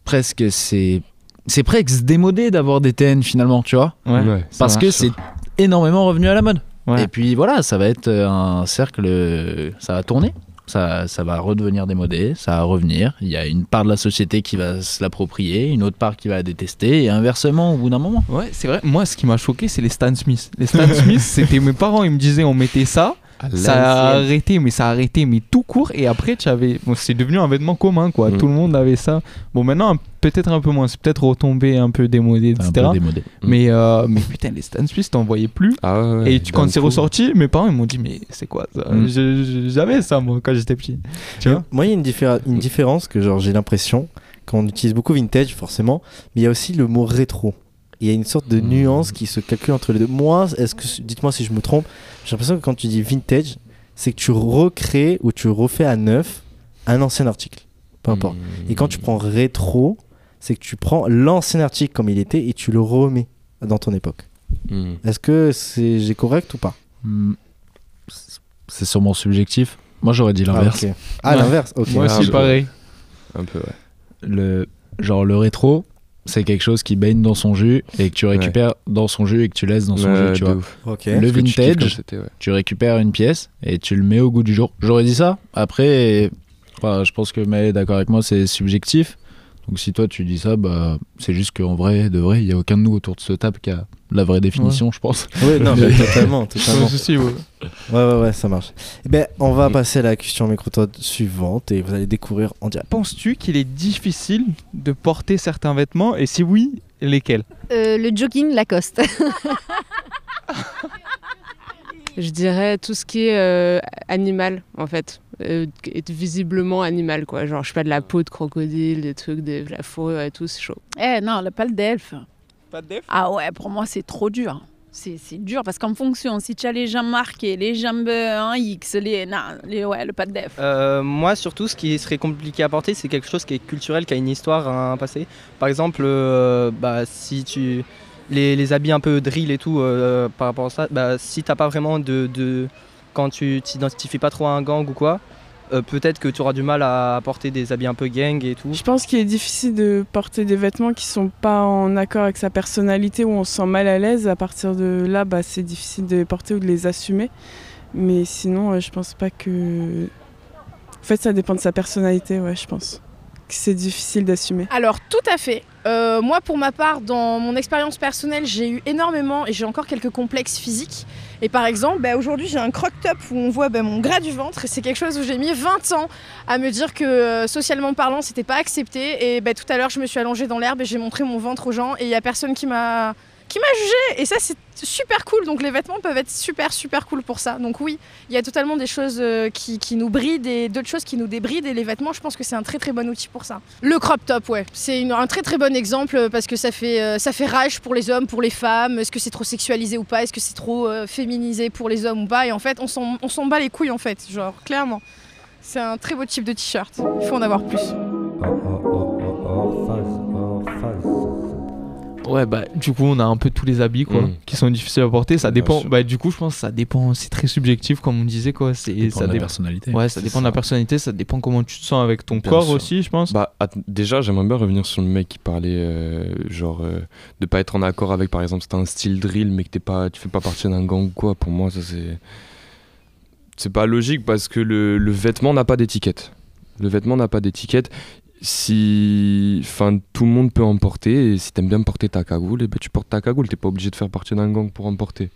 S3: presque c'est. C'est presque démodé d'avoir des TN finalement, tu vois.
S4: Ouais.
S2: Ouais.
S4: Ça
S3: Parce que c'est énormément revenu à la mode.
S4: Ouais.
S3: Et puis voilà, ça va être euh, un cercle. Ça va tourner. Ça, ça va redevenir démodé, ça va revenir. Il y a une part de la société qui va se l'approprier, une autre part qui va la détester, et inversement au bout d'un moment.
S4: Ouais, c'est vrai. Moi, ce qui m'a choqué, c'est les Stan Smith. Les Stan Smith, c'était mes parents, ils me disaient on mettait ça. Ça a arrêté, mais ça a arrêté, mais tout court. Et après, tu avais. Bon, c'est devenu un vêtement commun, quoi.
S2: Mm.
S4: Tout le monde avait ça. Bon, maintenant, peut-être un peu moins. C'est peut-être retombé un peu démodé,
S3: Un
S4: etc.
S3: peu démodé.
S2: Mm.
S4: Mais, euh, mais putain, les Stan Smith, t'en voyais plus.
S2: Ah ouais,
S4: et tu, quand c'est ressorti, mes parents ils m'ont dit mais c'est quoi ça?
S3: Mm.
S4: Je- je- J'avais ça moi quand j'étais petit. Tu vois?
S1: Moi, il y a une, diffé- une différence que genre j'ai l'impression qu'on utilise beaucoup vintage forcément, mais il y a aussi le mot rétro. Il y a une sorte de
S2: Hmm.
S1: nuance qui se calcule entre les deux. Moi, est-ce que dites-moi si je me trompe, j'ai l'impression que quand tu dis vintage, c'est que tu recrées ou tu refais à neuf un ancien article, peu importe.
S2: Mm.
S1: Et quand tu prends rétro, c'est que tu prends l'ancien article comme il était et tu le remets dans ton époque.
S2: Mm.
S1: Est-ce que c'est j'ai correct ou pas?
S3: Hmm. C'est sûrement subjectif. Moi, j'aurais dit l'inverse.
S1: Ah, ok. Ah,
S4: Ouais.
S1: l'inverse. Ok.
S4: Moi
S2: Ah,
S4: aussi
S2: bah,
S4: pareil.
S2: Un peu, ouais.
S3: le genre le rétro c'est quelque chose qui baigne dans son jus et que tu récupères dans son jus et que tu laisses dans son jus tu vois. le
S2: tu
S3: vintage
S2: ouais.
S3: tu récupères une pièce et tu le mets au goût du jour. J'aurais dit ça. Après enfin, je pense que Maël est d'accord avec moi c'est subjectif donc si toi tu dis ça bah c'est juste qu'en vrai de vrai il y a aucun de nous autour de ce table qui a la vraie définition je pense
S1: Oui, non, mais totalement, totalement.
S4: Ouais, si, ouais.
S1: Ouais, ouais, ouais, ça marche. Eh ben, on va passer à la question micro suivante et vous allez découvrir en direct.
S4: Penses-tu qu'il est difficile de porter certains vêtements et si oui, lesquels?
S7: Euh, le jogging Lacoste.
S14: Je dirais tout ce qui est euh, animal, en fait. Euh, être visiblement animal, quoi. Genre, je sais pas, de la peau de crocodile, des trucs, de la fourrure et tout, c'est chaud.
S6: Eh non, le pas delphes.
S4: Pas de def
S6: Ah ouais, pour moi, c'est trop dur. C'est c'est dur parce qu'en fonction, si tu as les jambes marquées, les jambes en X, les. Non, les, ouais, le pas de def.
S8: Euh, moi, surtout, ce qui serait compliqué à porter, c'est quelque chose qui est culturel, qui a une histoire, un passé. Par exemple, euh, bah, si tu. Les, les habits un peu drill et tout, euh, par rapport à ça, bah, si t'as pas vraiment de, de- Quand tu t'identifies pas trop à un gang ou quoi, euh, peut-être que tu auras du mal à porter des habits un peu gang et tout.
S10: Je pense qu'il est difficile de porter des vêtements qui sont pas en accord avec sa personnalité ou on se sent mal à l'aise. À partir de là, bah, c'est difficile de les porter ou de les assumer. Mais sinon, euh, je pense pas que. En fait, ça dépend de sa personnalité, ouais, je pense. C'est difficile d'assumer.
S7: Alors tout à fait. Euh, moi pour ma part, dans mon expérience personnelle, j'ai eu énormément et j'ai encore quelques complexes physiques. Et par exemple, bah, aujourd'hui j'ai un croc top où on voit bah, mon gras du ventre c'est quelque chose où j'ai mis 20 ans à me dire que euh, socialement parlant c'était pas accepté. Et bah, tout à l'heure je me suis allongée dans l'herbe et j'ai montré mon ventre aux gens et il y a personne qui m'a qui m'a jugé et ça c'est super cool donc les vêtements peuvent être super super cool pour ça donc oui il y a totalement des choses euh, qui, qui nous brident et d'autres choses qui nous débrident et les vêtements je pense que c'est un très très bon outil pour ça le crop top ouais c'est un très très bon exemple euh, parce que ça fait euh, ça fait rage pour les hommes pour les femmes est-ce que c'est trop sexualisé ou pas est-ce que c'est trop euh, féminisé pour les hommes ou pas et en fait on s'en bat les couilles en fait genre clairement c'est un très beau type de t-shirt il faut en avoir plus
S4: Ouais, bah, du coup, on a un peu tous les habits, quoi,
S2: Mm.
S4: qui sont difficiles à porter. Ça dépend. Bah, du coup, je pense que ça dépend. C'est très subjectif, comme on disait, quoi. C'est,
S3: dépend
S4: ça
S3: de la
S4: dé-
S3: personnalité.
S4: Ouais, ça dépend de la personnalité. Ça dépend comment tu te sens avec ton
S2: Bien
S4: corps
S2: sûr.
S4: aussi, je pense.
S2: Bah, déjà, j'aimerais bien revenir sur le mec qui parlait, euh, genre, euh, de pas être en accord avec, par exemple, c'est un style drill, mais que t'es pas, tu fais pas partie d'un gang ou quoi. Pour moi, ça c'est. C'est pas logique parce que le, le vêtement n'a pas d'étiquette. Le vêtement n'a pas d'étiquette. Si. Enfin, tout le monde peut en porter, et si t'aimes bien porter ta cagoule, et ben tu portes ta cagoule. T'es pas obligé de faire partie d'un gang pour en porter.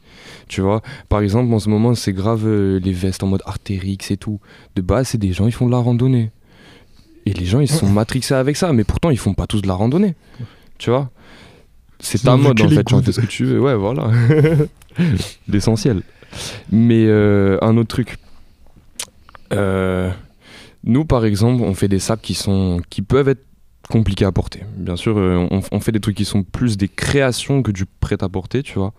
S2: Tu vois? Par exemple, en ce moment, c'est grave euh, les vestes en mode Artérix et tout. De base, c'est des gens, ils font de la randonnée. Et les gens, ils sont matrixés avec ça, mais pourtant, ils font pas tous de la randonnée. Tu vois? C'est ta mode en fait, tu fais ce que tu veux. Ouais, voilà. L'essentiel. Mais euh, un autre truc. Euh, nous, par exemple, on fait des sacs qui, peuvent être compliqués à porter. Bien sûr, euh, on, fait des trucs qui sont plus des créations que du prêt-à-porter, tu vois.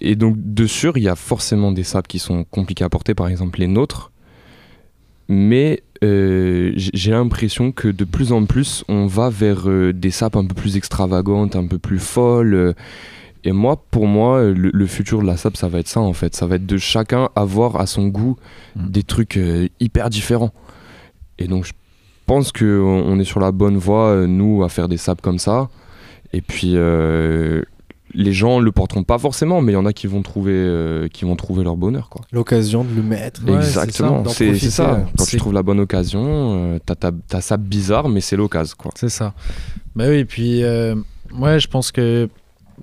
S2: Et donc, de sûr, il y a forcément des sables qui sont compliqués à porter, par exemple les nôtres. Mais euh, j'ai l'impression que de plus en plus, on va vers euh, des sapes un peu plus extravagantes, un peu plus folles. Et moi, pour moi, le, le futur de la sape, ça va être ça en fait. Ça va être de chacun avoir à son goût des trucs euh, hyper différents. Et donc, je pense qu'on on est sur la bonne voie, euh, nous, à faire des sapes comme ça. Et puis, euh, les gens le porteront pas forcément, mais il y en a qui vont trouver, euh, qui vont trouver leur bonheur, quoi.
S1: L'occasion de le mettre.
S2: Exactement, c'est c'est ça. Quand tu trouves la bonne occasion, euh, t'as ta, ta sape bizarre, mais c'est l'occasion, quoi.
S3: C'est ça. Bah oui, et puis, euh, ouais, je pense que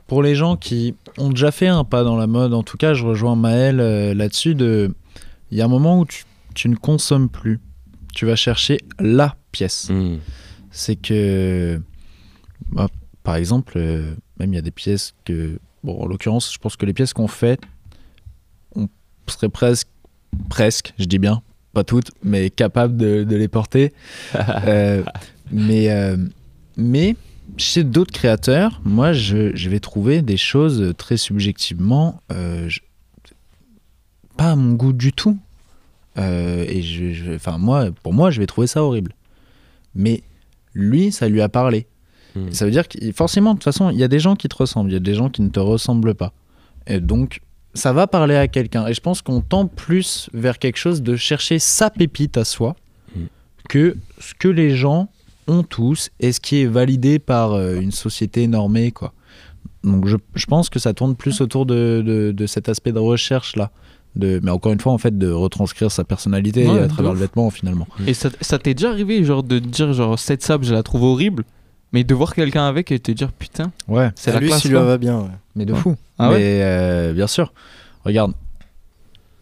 S3: pour les gens qui ont déjà fait un pas dans la mode, en tout cas, je rejoins Maël euh, là-dessus. De... Il y a un moment où tu, tu ne consommes plus. Tu vas chercher la pièce.
S2: Hmm.
S3: C'est que, bah, par exemple, euh, même il y a des pièces que, bon, en l'occurrence, je pense que les pièces qu'on fait, on serait presque, presque, je dis bien, pas toutes, mais capable de, de les porter. Euh, mais, mais chez d'autres créateurs, moi, je, je vais trouver des choses très subjectivement, euh, je- pas à mon goût du tout. Euh, et je, je- enfin, moi, pour moi, je vais trouver ça horrible. Mais lui, ça lui a parlé.
S2: Hmm.
S3: Ça veut dire que forcément, de toute façon, il y a des gens qui te ressemblent, il y a des gens qui ne te ressemblent pas. Et donc, ça va parler à quelqu'un. Et je pense qu'on tend plus vers quelque chose de chercher sa pépite à soi
S2: Hmm.
S3: que ce que les gens ont tous et ce qui est validé par euh, une société normée. Quoi. Donc, je, je pense que ça tourne plus autour de, de- de cet aspect de recherche là. De, mais encore une fois, en fait, de retranscrire sa personnalité
S4: Ouais,
S3: à
S4: de
S3: travers
S4: ouf.
S3: le vêtement finalement.
S4: Et ça, ça t'est déjà arrivé, genre, de dire, genre, cette sable, je la trouve horrible, mais de voir quelqu'un avec et te dire, putain,
S3: Ouais.
S4: c'est la
S1: lui,
S4: classe.
S1: s'il lui va bien. ouais.
S3: Mais de
S4: Ouais.
S3: fou.
S4: Ah ouais
S3: mais euh, bien sûr. Regarde,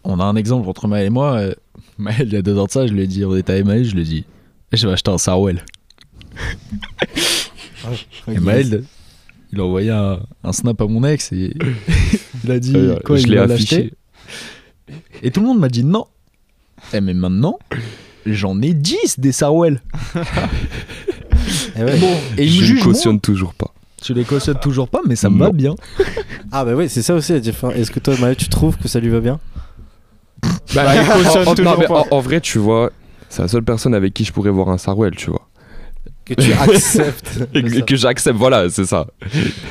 S3: on a un exemple entre Maël et moi. euh, Maël, il y a deux ans de ça, je lui ai dit, on était à Maël, je lui ai dit, je vais acheter un Sarwell. Et Maël, il a envoyé un, un snap à mon ex et il a dit
S2: Euh,
S3: quoi
S2: je
S3: il
S2: l'ai affiché.
S3: Et tout le monde m'a dit non. Eh, mais maintenant, j'en ai 10 des Sarwell.
S1: Eh ouais.
S3: Bon, et il me
S2: je ne
S3: moi.
S2: cautionne toujours pas.
S3: Tu les cautionnes toujours pas, mais ça me va bien.
S1: Ah bah oui, c'est ça aussi la différence. Est-ce que toi, Maël, tu trouves que ça lui va bien?
S2: Bah, non, mais en- en vrai, tu vois, c'est la seule personne avec qui je pourrais voir un Sarwell, tu vois.
S1: Que tu acceptes
S2: que, que j'accepte, voilà, c'est ça.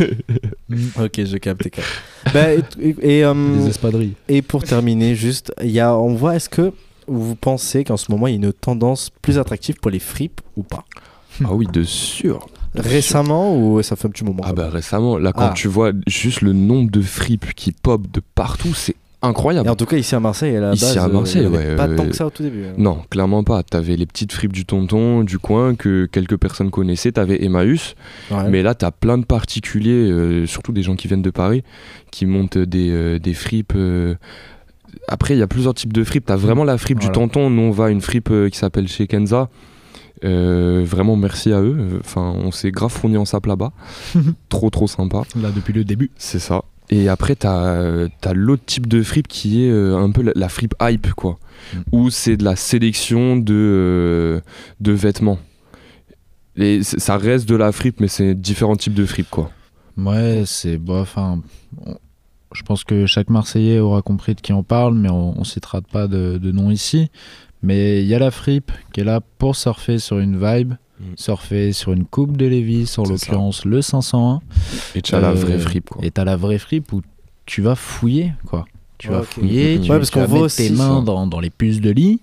S1: Ok, je capte. Bah, et et, euh,
S3: Des espadrilles.
S1: et pour terminer, juste, il y a, on voit, est-ce que vous pensez qu'en ce moment, il y a une tendance plus attractive pour les fripes ou pas?
S2: Ah oui, de sûr.
S1: Récemment ou ça fait un petit moment?
S2: Ah bah récemment, là quand
S1: Ah.
S2: tu vois juste le nombre de fripes qui pop de partout, c'est incroyable.
S1: Et en tout cas, ici à Marseille, à la
S2: Ici
S1: base,
S2: à
S1: euh,
S2: Marseille,
S1: avait
S2: ouais,
S1: Pas
S2: euh,
S1: tant que ça au tout début. hein.
S2: Non, clairement pas. T'avais les petites fripes du tonton du coin que quelques personnes connaissaient. T'avais Emmaüs.
S1: Ouais.
S2: Mais là, t'as plein de particuliers, euh, surtout des gens qui viennent de Paris, qui montent des, euh, des fripes. euh. Après, il y a plusieurs types de fripes. T'as vraiment la fripe
S3: Voilà.
S2: du tonton. Nous, on va à une fripe euh, qui s'appelle chez Kenza. Euh, vraiment merci à eux. Enfin, on s'est grave fourni en sap là-bas. trop trop sympa.
S3: Là, depuis le début.
S2: C'est ça. Et après, t'as euh, t'as l'autre type de fripe qui est euh, un peu la, la fripe hype, quoi.
S3: Mm.
S2: Où c'est de la sélection de, euh, de vêtements. Et ça reste de la fripe, mais c'est différents types de fripe, quoi.
S3: Ouais, c'est. Enfin. on- Je pense que chaque Marseillais aura compris de qui on parle, mais on, on citera pas de, de nom ici. Mais il y a la fripe qui est là pour surfer sur une vibe, surfer sur une coupe de Levis, en l'occurrence le 501.
S2: Et tu as la vraie fripe, quoi.
S3: Et tu as la vraie fripe où tu vas fouiller, quoi. Tu
S1: Ouais,
S3: vas fouiller, tu,
S1: Ouais, parce
S3: tu vas
S1: qu'on voit
S3: mettre tes mains dans, dans les puces de lit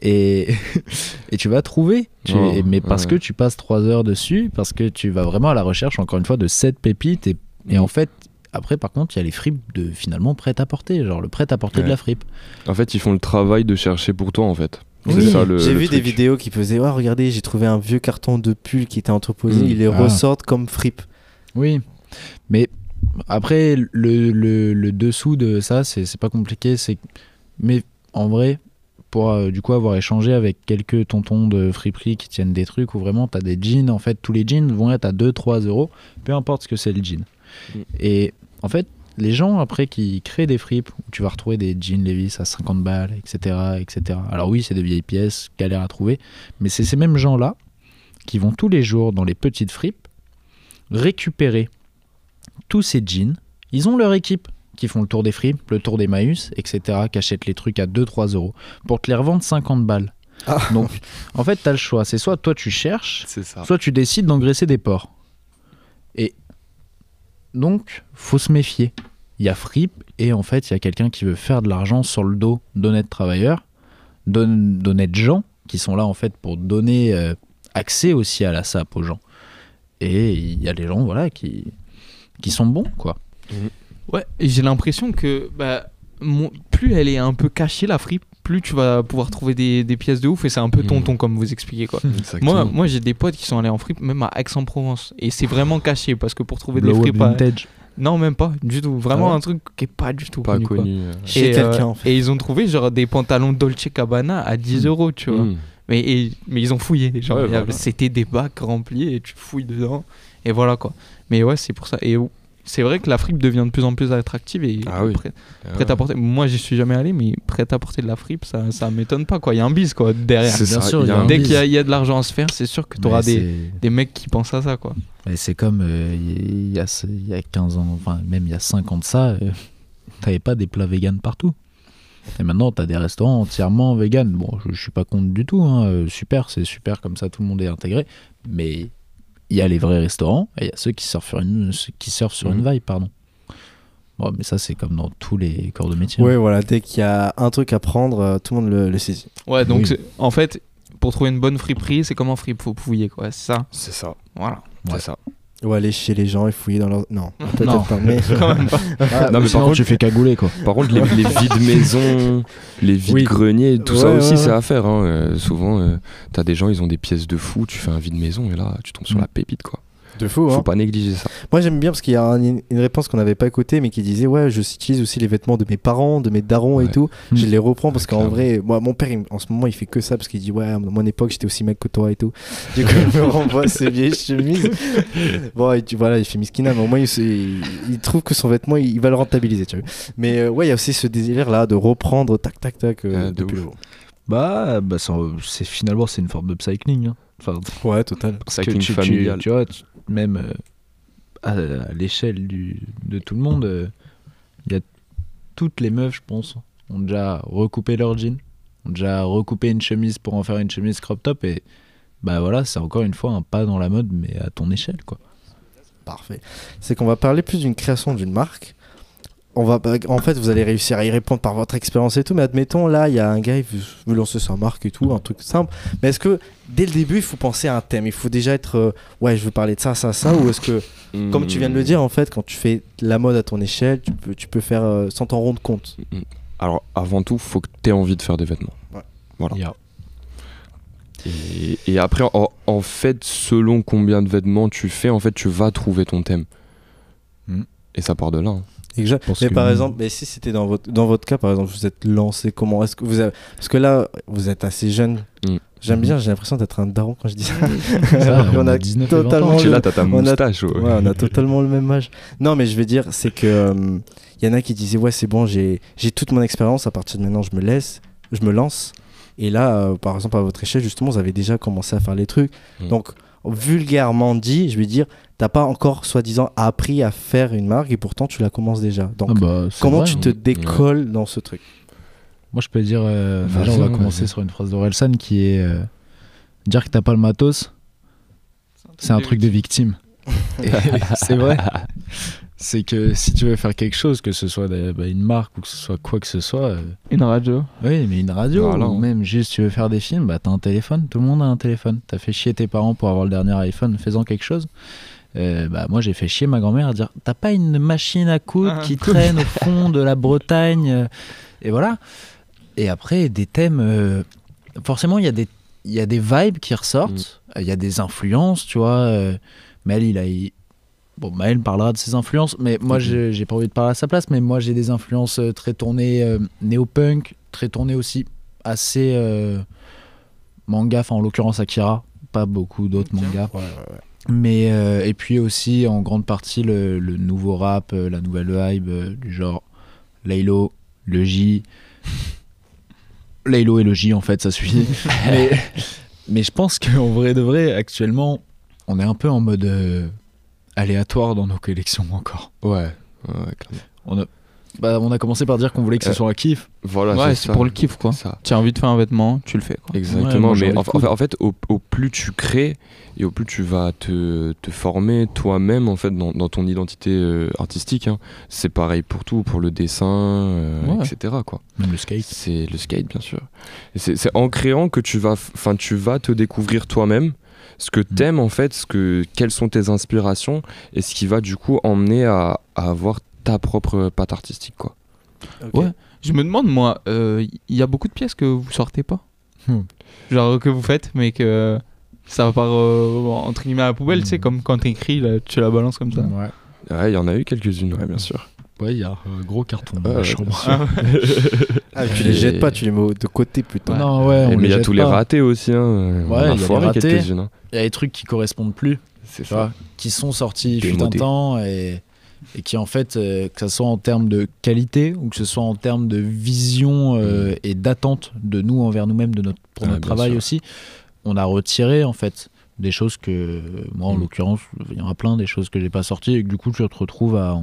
S3: et, et tu vas trouver. Tu-
S2: Oh,
S3: mais parce
S2: ouais.
S3: que tu passes 3 heures dessus, parce que tu vas vraiment à la recherche, encore une fois, de cette pépite. Et, et
S2: Mm.
S3: en fait, après, par contre, il y a les fripes de finalement prêt à porter, genre le prêt à porter de la fripe.
S2: En fait, ils font le travail de chercher pour toi, en fait. C'est
S1: Oui,
S2: ça le.
S1: j'ai
S2: le
S1: vu des vidéos qui faisaient Ouais, regardez, j'ai trouvé un vieux carton de pull qui était entreposé,
S2: Mm.
S1: ils les
S3: Ah.
S1: ressortent comme fripe.
S3: Oui, mais après, le, le- le dessous de ça, c'est c'est pas compliqué. c'est Mais en vrai, pour euh, du coup avoir échangé avec quelques tontons de friperie qui tiennent des trucs où vraiment t'as des jeans, en fait, tous les jeans vont être à 2-3 euros, peu importe ce que c'est le jean.
S2: Mm.
S3: Et en fait, les gens après qui créent des fripes, où tu vas retrouver des jeans Levi's à 50 balles, etc. etc. Alors oui, c'est des vieilles pièces, galère à trouver, mais c'est ces mêmes gens-là qui vont tous les jours dans les petites fripes récupérer tous ces jeans. Ils ont leur équipe qui font le tour des fripes, le tour des maïs, etc., qui achètent les trucs à 2-3 euros pour te les revendre 50 balles. Donc, en fait, tu as le choix. C'est soit toi tu cherches, soit tu décides d'engraisser des porcs. Donc, faut se méfier. Il y a fripe et en fait, il y a quelqu'un qui veut faire de l'argent sur le dos d'honnêtes travailleurs, d'hon- d'honnêtes gens qui sont là en fait pour donner euh, accès aussi à la SAP aux gens. Et il y a des gens voilà qui qui sont bons quoi.
S4: Ouais, et j'ai l'impression que bah, plus elle est un peu cachée la fripe, plus tu vas pouvoir trouver des, des pièces de ouf et c'est un peu tonton comme vous expliquez quoi.
S2: Exactement.
S4: moi, moi j'ai des potes qui sont allés en fripe même à Aix-en-Provence et c'est vraiment caché parce que pour trouver des
S3: Blow Up
S4: fripes à-
S3: Vintage.
S4: Non, même pas du tout. Vraiment
S1: Ah ouais
S4: un truc qui est pas du tout
S2: Pas
S4: connu.
S2: euh.
S1: Chez
S4: Et,
S1: quelqu'un, en fait.
S4: et ils ont trouvé genre des pantalons Dolce Gabbana à 10 euros, tu vois.
S2: Mm.
S4: Mais, et- mais ils ont fouillé. Genre,
S2: Ouais, voilà.
S4: C'était des bacs remplis et tu fouilles dedans. Et voilà quoi. Mais ouais, c'est pour ça. Et c'est vrai que la fripe devient de plus en plus attractive et
S2: Ah oui.
S4: prêt,
S2: Ah
S4: prêt à
S2: ouais.
S4: porter. Moi, j'y suis jamais allé, mais prêt à porter de la fripe, ça, ça m'étonne pas quoi. Il y a un bise quoi derrière.
S2: C'est
S3: Bien
S2: ça,
S3: sûr,
S2: y a un
S4: Dès qu'il y, a- il y a de l'argent à se faire, c'est sûr que tu auras des, des mecs qui pensent à ça quoi.
S3: C'est comme euh, il y, a, il y a 15 ans, enfin même il y a 5 ans de ça, euh, t'avais pas des plats véganes partout. Et maintenant, t'as des restaurants entièrement véganes. Bon, je, je suis pas contre du tout. hein, euh, super, c'est super comme ça, tout le monde est intégré. Mais il y a les vrais restaurants et il y a ceux qui surfent sur une, qui surfent sur une
S2: Mhm.
S3: vibe, pardon. Bon, mais ça, c'est comme dans tous les corps de métier. Hein.
S1: voilà, dès qu'il y a un truc à prendre, euh, tout le monde le, le saisit.
S4: Ouais, donc
S3: Oui.
S4: en fait, pour trouver une bonne friperie, c'est comme en fripe, faut fouiller quoi. C'est ça?
S2: C'est ça.
S4: Voilà.
S2: C'est ça.
S1: Ou aller chez les gens et fouiller dans leur. Non, peut-être
S3: Non.
S1: pas, mais.
S4: Quand même pas.
S3: Ah,
S2: Non, mais
S3: sinon,
S2: par contre-
S3: tu fais cagouler quoi.
S2: Par contre, les, les vides maisons, les vides
S3: Oui.
S2: greniers, tout ça
S1: Ouais,
S2: aussi,
S1: ouais,
S2: c'est à faire. hein. Euh, souvent, euh, t'as des gens, ils ont des pièces de fou, tu fais un vide maison et là, tu tombes sur
S3: Mm.
S2: la pépite, quoi.
S1: De fou,
S2: Faut
S1: hein.
S2: pas négliger ça.
S1: Moi j'aime bien parce qu'il y a un- une réponse qu'on n'avait pas écoutée mais qui disait ouais je utilise aussi les vêtements de mes parents, de mes darons et tout.
S3: Mm.
S1: Je les reprends parce qu'en vrai, moi mon père il- en ce moment il fait que ça parce qu'il dit ouais à mon époque j'étais aussi mec que toi et tout. Du coup il me renvoie ses vieilles chemises. Bon et tu voilà il fait miskina mais au moins il, se- il- il trouve que son vêtement il, il va le rentabiliser tu vois. Mais euh, ouais il y a aussi ce désir là de reprendre tac tac tac euh,
S2: de
S1: depuis le haut.
S3: Bah, bah c'est c'est- finalement, c'est une forme de cycling. hein. Enfin,
S1: Ouais total.
S3: Parce que tu, tu- vois, tu- même euh, à, à l'échelle du- de tout le monde, euh, il y a toutes les meufs, je pense, ont déjà recoupé leur jean, ont déjà recoupé une chemise pour en faire une chemise crop top et bah voilà, c'est encore une fois un pas dans la mode, mais à ton échelle quoi.
S1: Parfait. C'est qu'on va parler plus d'une création d'une marque. On va, en fait, vous allez réussir à y répondre par votre expérience et tout, mais admettons, là, il y a un gars, il veut, veut lancer sa marque et tout, un truc simple. Mais est-ce que, dès le début, il faut penser à un thème? Il faut déjà être, euh, ouais, je veux parler de ça, ça, ça, ou est-ce que, comme tu viens de le dire, en fait, quand tu fais la mode à ton échelle, tu peux, tu peux faire euh, sans t'en rendre compte
S2: Mm. Alors, avant tout, faut que tu aies envie de faire des vêtements.
S1: Ouais.
S2: Voilà.
S3: Yeah.
S2: Et, et après, en, en fait, selon combien de vêtements tu fais, en fait, tu vas trouver ton thème.
S3: Mm.
S2: Et ça part de là. hein.
S1: Mais
S3: que-
S1: par exemple, mais si c'était dans votre, dans votre cas, par exemple, vous êtes lancé, comment est-ce que vous avez... Parce que là, vous êtes assez jeune.
S2: Mm.
S1: J'aime bien, j'ai l'impression d'être un daron quand je dis ça.
S3: Ça,
S1: Alors qu'on
S3: on a 19 et 20 ans.
S1: totalement
S2: Tu es
S1: le-
S2: là, t'as ta
S1: on a-
S2: moustache. ouais.
S1: Ouais, on a totalement le même âge. Non, mais je veux dire, c'est que il y en a qui disaient ouais, c'est bon, j'ai j'ai toute mon expérience. À partir de maintenant, je me laisse, je me lance. Et là, euh, par exemple, à votre échelle, justement, vous avez déjà commencé à faire les trucs.
S2: Mm.
S1: Donc, vulgairement dit, je vais dire, t'as pas encore, soi-disant, appris à faire une marque et pourtant tu la commences déjà. Donc,
S3: Ah bah,
S1: comment
S3: vrai,
S1: tu
S3: hein.
S1: te décolles dans ce truc?
S3: Moi, je peux dire. euh, déjà, on va commencer sur une phrase d'Orelsan qui est euh, dire que t'as pas le matos, c'est un truc de victime. C'est vrai? C'est que si tu veux faire quelque chose, que ce soit bah, une marque ou que ce soit quoi que ce soit. euh,
S4: Une radio.
S3: Oui, mais une radio
S2: Voilà.
S3: ou même juste tu veux faire des films, bah t'as un téléphone. Tout le monde a un téléphone. T'as fait chier tes parents pour avoir le dernier iPhone, faisant quelque chose. Euh, bah moi j'ai fait chier ma grand-mère à dire t'as pas une machine à coudre
S4: Ah,
S3: qui traîne au fond de la Bretagne euh, et voilà et après des thèmes euh, forcément il y a des y a des vibes qui ressortent il y a des influences tu vois Maël il a bon Maël parlera de ses influences mais moi j'ai j'ai pas envie de parler à sa place mais moi j'ai des influences euh, très tournées euh, néo-punk très tournées aussi assez euh, manga enfin en l'occurrence Akira pas beaucoup d'autres mangas mais euh, et puis aussi en grande partie le, le nouveau rap, euh, la nouvelle hype euh, du genre Laylo, le J. Laylo et le J en fait, ça suffit. mais, mais je pense qu'en vrai de vrai, actuellement, on est un peu en mode euh, aléatoire dans nos collections encore.
S2: Ouais, ouais, clairement.
S3: On a, bah, on a commencé par dire qu'on voulait que ce
S2: Euh,
S3: soit un kiff.
S2: Voilà,
S4: ouais,
S2: c'est
S4: pour le kiff quoi. Tu as envie de faire un vêtement, tu le fais quoi.
S2: Exactement, mais en, fait,
S3: coudre.
S2: en fait, au, au plus tu crées et au plus tu vas te, te former toi-même en fait dans, dans ton identité euh, artistique. hein. C'est pareil pour tout, pour le dessin, euh,
S4: Ouais.
S2: etc. Quoi.
S3: Même le skate.
S2: C'est le skate bien sûr. C'est c'est en créant que tu vas, enfin tu vas te découvrir toi-même, ce que t'aimes en fait, ce que, quelles sont tes inspirations et ce qui va du coup emmener à, à avoir ta propre patte artistique quoi.
S4: Ouais. Je me demande, moi, il y a beaucoup de pièces que vous sortez pas
S3: Hmm.
S4: Genre que vous faites, mais que ça va par euh, entre guillemets à la poubelle, tu sais, comme quand t'écris, tu la balances comme ça.
S3: Ouais.
S2: Ouais, il y en a eu quelques-unes, ouais, bien sûr.
S3: Ouais, il y a un gros carton dans
S2: Ouais,
S3: la
S2: ouais,
S3: chambre.
S2: bien sûr.
S1: Ah, tu les jettes pas, tu les mets de côté plutôt.
S3: Non, ouais, on
S2: mais il y a tous les ratés aussi. Hein.
S3: Ouais, il y a les ratés.
S2: hein.
S3: Il y a des trucs qui correspondent plus.
S2: C'est ça.
S3: vois, qui sont sortis fut un temps et, et qui en fait, euh, que ce soit en termes de qualité ou que ce soit en termes de vision euh, et d'attente de nous envers nous-mêmes, de notre, pour
S2: Mm. Ah,
S3: notre travail
S2: sûr.
S3: aussi, on a retiré en fait des choses que moi en
S2: Mm.
S3: l'occurrence il y en a plein des choses que j'ai pas sorties et que du coup tu te retrouves à,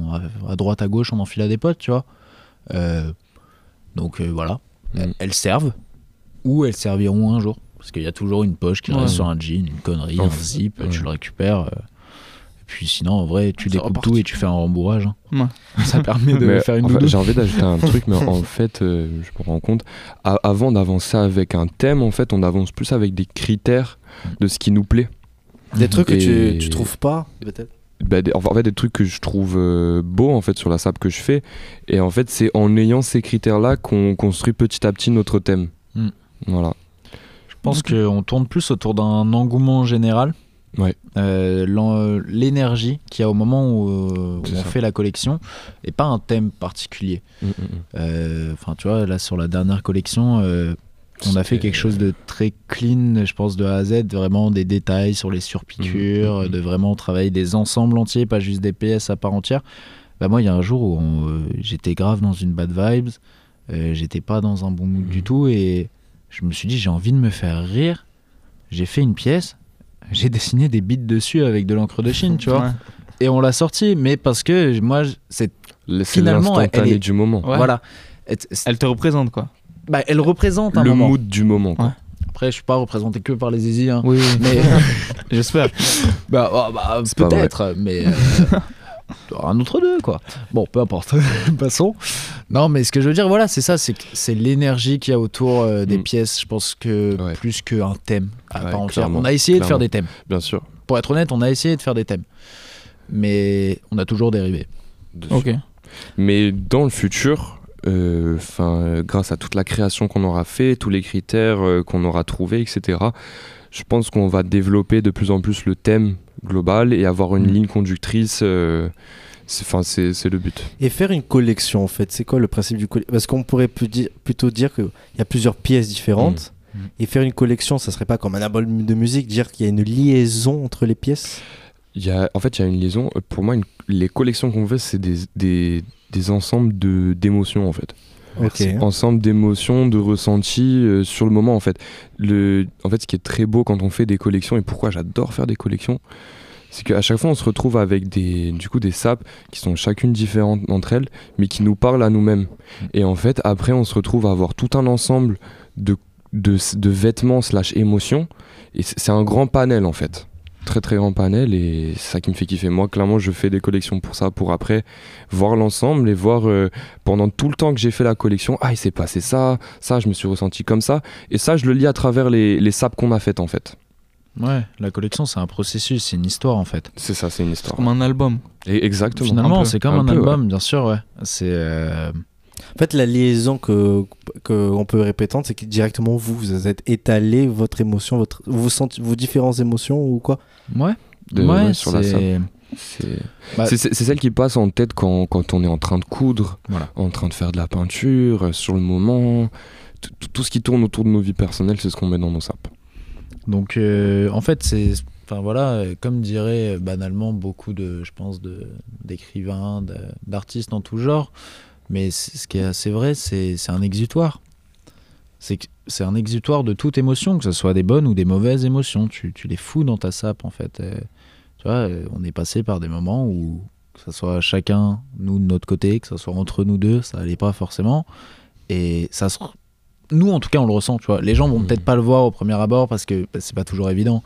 S3: à droite à gauche on enfile à des potes tu vois Euh, donc euh, voilà
S2: Mm.
S3: elles servent ou elles serviront un jour parce qu'il y a toujours une poche qui
S4: Ouais.
S3: reste sur un jean une connerie un zip
S2: ouais.
S3: tu le récupères euh, puis sinon en vrai tu
S4: Ça
S3: découpes
S4: repartit.
S3: tout et tu fais un rembourrage hein.
S4: Ouais.
S3: ça permet de
S2: Mais
S3: faire une
S2: en fait,
S3: doudoune.
S2: J'ai envie d'ajouter un truc, mais en fait, euh, je me rends compte, a- avant d'avancer avec un thème, en fait, on avance plus avec des critères de ce qui nous plaît.
S1: Des trucs que tu, tu trouves pas, peut-être?
S2: Bah, des- en fait, des trucs que je trouve euh, beaux en fait sur la sable que je fais. Et en fait, c'est en ayant ces critères-là qu'on construit petit à petit notre thème.
S3: Mm.
S2: Voilà.
S3: Je pense qu'on tourne plus autour d'un engouement général.
S2: Ouais.
S3: Euh, L'énergie qu'il y a au moment où, on
S2: ça.
S3: fait la collection et pas un thème particulier.
S2: Mm, mm, mm.
S3: Euh, Enfin, tu vois, là sur la dernière collection, euh, on a fait quelque chose de très clean, je pense, de A à Z, vraiment des détails sur les surpiqûres, de vraiment travailler des ensembles entiers, pas juste des PS à part entière. Bah, moi, il y a un jour où j'étais grave dans une bad vibes, j'étais pas dans un bon mood du tout, et je me suis dit, j'ai envie de me faire rire. J'ai fait une pièce, j'ai dessiné des bits dessus avec de l'encre de Chine, tu vois.
S4: Ouais.
S3: Et on l'a sorti, mais parce que moi, c'est
S2: Le- C'est
S3: Finalement, elle est-
S2: du moment.
S4: Ouais.
S3: voilà.
S4: Elle te représente quoi.
S3: bah, elle représente un
S2: Le
S3: moment.
S2: mood du moment. quoi.
S4: Ouais.
S3: Après, je suis pas représenté que par les zizi, hein.
S4: Oui,
S3: mais
S4: j'espère.
S3: bah, oh, bah, peut-être, mais euh, un autre deux, quoi. Bon, peu importe. Passons. Non, mais ce que je veux dire, voilà, c'est ça, c'est l'énergie qu'il y a autour euh, des
S2: Mm.
S3: pièces. Je pense que
S2: Ouais.
S3: plus qu'un thème à
S2: Ouais,
S3: part entière.
S2: clairement,
S3: On a essayé de faire des thèmes.
S2: Bien sûr.
S3: Pour être honnête, on a essayé de faire des thèmes, mais on a toujours dérivé.
S2: Dessus.
S4: Ok.
S2: Mais dans le futur, euh, 'fin, euh, grâce à toute la création qu'on aura fait, tous les critères euh, qu'on aura trouvés, etc., je pense qu'on va développer de plus en plus le thème global et avoir une
S3: Mm.
S2: ligne conductrice. euh, c'est 'fin, c'est le but.
S1: Et faire une collection, en fait, c'est quoi le principe du collection Parce qu'on pourrait plutôt dire qu'il y a plusieurs pièces différentes.
S3: Mm. Mm.
S1: Et faire une collection, ça serait pas comme un album de musique, dire qu'il y a une liaison entre les pièces?
S2: Il y a, en fait, il y a une liaison. Pour moi, une- les collections qu'on fait, c'est des, des, des ensembles de- d'émotions, en fait.
S1: Ok.
S2: ensemble d'émotions, de ressentis euh, sur le moment en fait. Le, en fait, ce qui est très beau quand on fait des collections et pourquoi j'adore faire des collections, c'est qu'à chaque fois on se retrouve avec des du coup des sapes qui sont chacune différentes entre elles mais qui nous parlent à nous-mêmes et en fait après on se retrouve à avoir tout un ensemble de de, de vêtements slash émotions et c'est un grand panel en fait très très grand panel et c'est ça qui me fait kiffer moi clairement je fais des collections pour ça pour après voir l'ensemble et voir euh, pendant tout le temps que j'ai fait la collection ah il s'est passé ça ça je me suis ressenti comme ça et ça je le lis à travers les, les sapes qu'on a faites en fait
S3: Ouais, la collection, c'est un processus, c'est une histoire en fait.
S2: c'est ça c'est une histoire
S4: Comme un album.
S2: Et exactement
S3: Finalement, c'est comme
S2: un
S3: un,
S2: peu, ouais.
S3: album, bien sûr, ouais. C'est. euh,
S1: En fait, la liaison que qu'on peut répéter, c'est que directement vous, vous êtes étalé votre émotion, votre, vos, senti- vos différentes émotions ou quoi?
S3: Ouais.
S2: De-
S3: ouais,
S2: ouais, sur la.
S3: C'est Bah-
S2: c'est- c'est- c'est celle qui passe en tête quand, quand on est en train de coudre,
S3: Voilà.
S2: en train de faire de la peinture, euh, sur le moment. Tout- ce qui tourne autour de nos vies personnelles, c'est ce qu'on met dans nos sapes.
S3: Donc, euh, en fait, c'est. Enfin voilà, euh, comme diraient banalement beaucoup de, je pense, de d'écrivains, de- d'artistes en tout genre. Mais ce qui est assez vrai, c'est un exutoire. C'est un exutoire de toute émotion, que ce soit des bonnes ou des mauvaises émotions. Tu, tu les fous dans ta sape, en fait. Tu vois, euh, on est passé par des moments où, que ce soit chacun, nous de notre côté, que ce soit entre nous deux, ça allait pas forcément. Et ça se. Nous, en tout cas, on le ressent, tu vois. Les gens vont peut-être pas le voir au premier abord parce que bah, c'est pas toujours évident.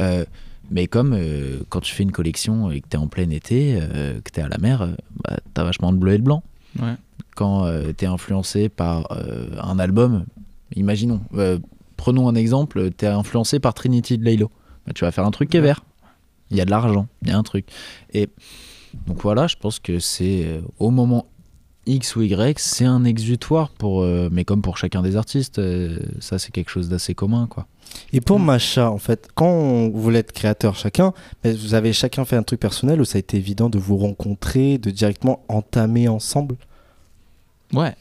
S3: Euh, mais comme euh, quand tu fais une collection et que tu es en plein été, euh, que tu es à la mer, bah, tu as vachement de bleu et de blanc.
S4: Ouais.
S3: Quand tu es influencé par euh, un album, imaginons, euh, prenons un exemple, tu es influencé par Trinity de Laylo. Bah, tu vas faire un truc qui est vert. Il y a de l'argent, il y a un truc. Et donc voilà, je pense que c'est euh, au moment X ou Y, c'est un exutoire pour, euh, mais comme pour chacun des artistes, euh, ça c'est quelque chose d'assez commun, quoi.
S1: Et pour Macha, en fait, quand on voulait être créateur chacun, vous avez chacun fait un truc personnel où ça a été évident de vous rencontrer, de directement entamer ensemble?
S4: Ouais.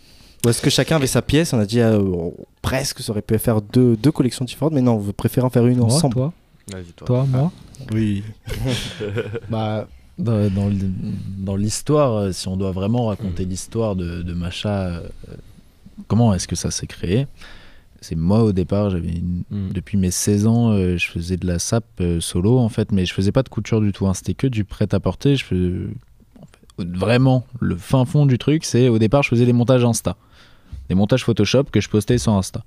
S1: Ou est-ce que chacun avait sa pièce On a dit euh, on- presque, ça aurait pu faire deux, deux collections différentes, mais non, vous préférez en faire une
S3: Moi,
S1: ensemble?
S3: toi.
S2: Toi,
S3: moi?
S1: Oui.
S3: bah, dans, dans l'histoire, euh, si on doit vraiment raconter l'histoire de, de Macha, euh, comment est-ce que ça s'est créé? C'est moi au départ, j'avais une-
S2: Mm.
S3: depuis mes 16 ans, euh, je faisais de la sape euh, solo en fait, mais je faisais pas de couture du tout, hein, c'était que du prêt-à-porter. Je fais- en fait, vraiment, le fin fond du truc, c'est au départ, je faisais des montages Insta, des montages Photoshop que je postais sur Insta.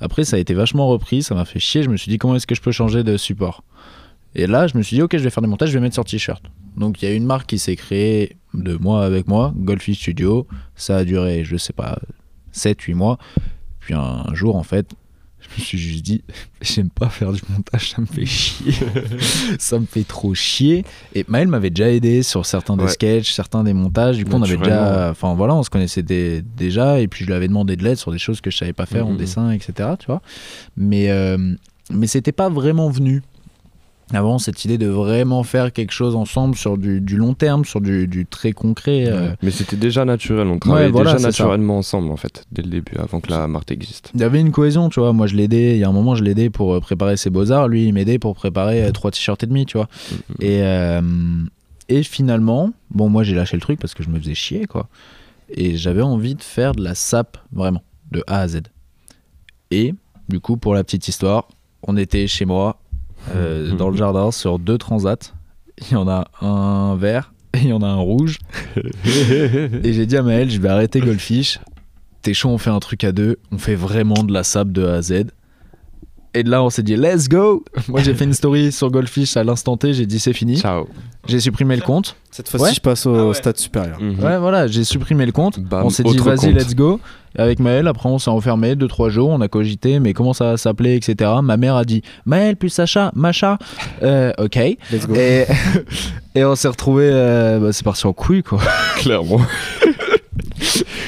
S3: Après, ça a été vachement repris, ça m'a fait chier. Je me suis dit, comment est-ce que je peux changer de support? Et là, je me suis dit, ok, je vais faire des montages, je vais mettre sur t-shirt. Donc, il y a une marque qui s'est créée de moi avec moi, Golfy Studio. Ça a duré, je sais pas, 7-8 mois. Puis un jour, en fait, je me suis juste dit, j'aime pas faire du montage, ça me fait chier. ça me fait trop chier. Et Maël m'avait déjà aidé sur certains des
S2: Ouais.
S3: sketchs, certains des montages. Du coup, on avait déjà. Enfin, voilà, on se connaissait des- déjà. Et puis, je lui avais demandé de l'aide sur des choses que je savais pas faire en
S2: Mhm.
S3: dessin, etc. Tu vois. Mais, euh, mais c'était pas vraiment venu. Avant, cette idée de vraiment faire quelque chose ensemble sur du, du long terme, sur du, du très concret. euh,
S2: Mais c'était déjà naturel, on travaillait
S3: voilà,
S2: déjà
S3: ça.
S2: naturellement ensemble en fait, dès le début, avant que la marque existe.
S3: Il y avait une cohésion, tu vois. Moi, je l'aidais. Il y a un moment, je l'aidais pour euh, préparer ses beaux-arts. Lui, il m'aidait pour préparer euh, trois t-shirts et demi, tu vois. Et, euh, et finalement, bon, moi, j'ai lâché le truc parce que je me faisais chier, quoi. Et j'avais envie de faire de la sape, vraiment, de A à Z. Et, du coup, pour la petite histoire, on était chez moi, euh, dans le jardin, sur deux transats. Il y en a un vert et il y en a un rouge. et j'ai dit à Maël, je vais arrêter Goldfish. T'es chaud, on fait un truc à deux. On fait vraiment de la sape de A à Z. Et de là, on s'est dit, let's go Moi, j'ai fait une story sur Goldfish à l'instant T. J'ai dit, c'est fini.
S2: Ciao.
S3: J'ai supprimé le compte.
S1: Cette fois-ci,
S3: Ouais.
S1: je passe au stade supérieur.
S2: Mhm.
S3: Ouais, voilà, j'ai supprimé le compte.
S2: Bam,
S3: on s'est dit, vas-y, let's go. Et avec Maël, après, on s'est enfermé 2-3 jours. On a cogité, mais comment ça va s'appeler, etc. Ma mère a dit, Maël plus Sacha, Macha. Euh, ok.
S1: Let's go.
S3: Et, et on s'est retrouvé. bah, c'est parti en couille, quoi.
S2: Clairement.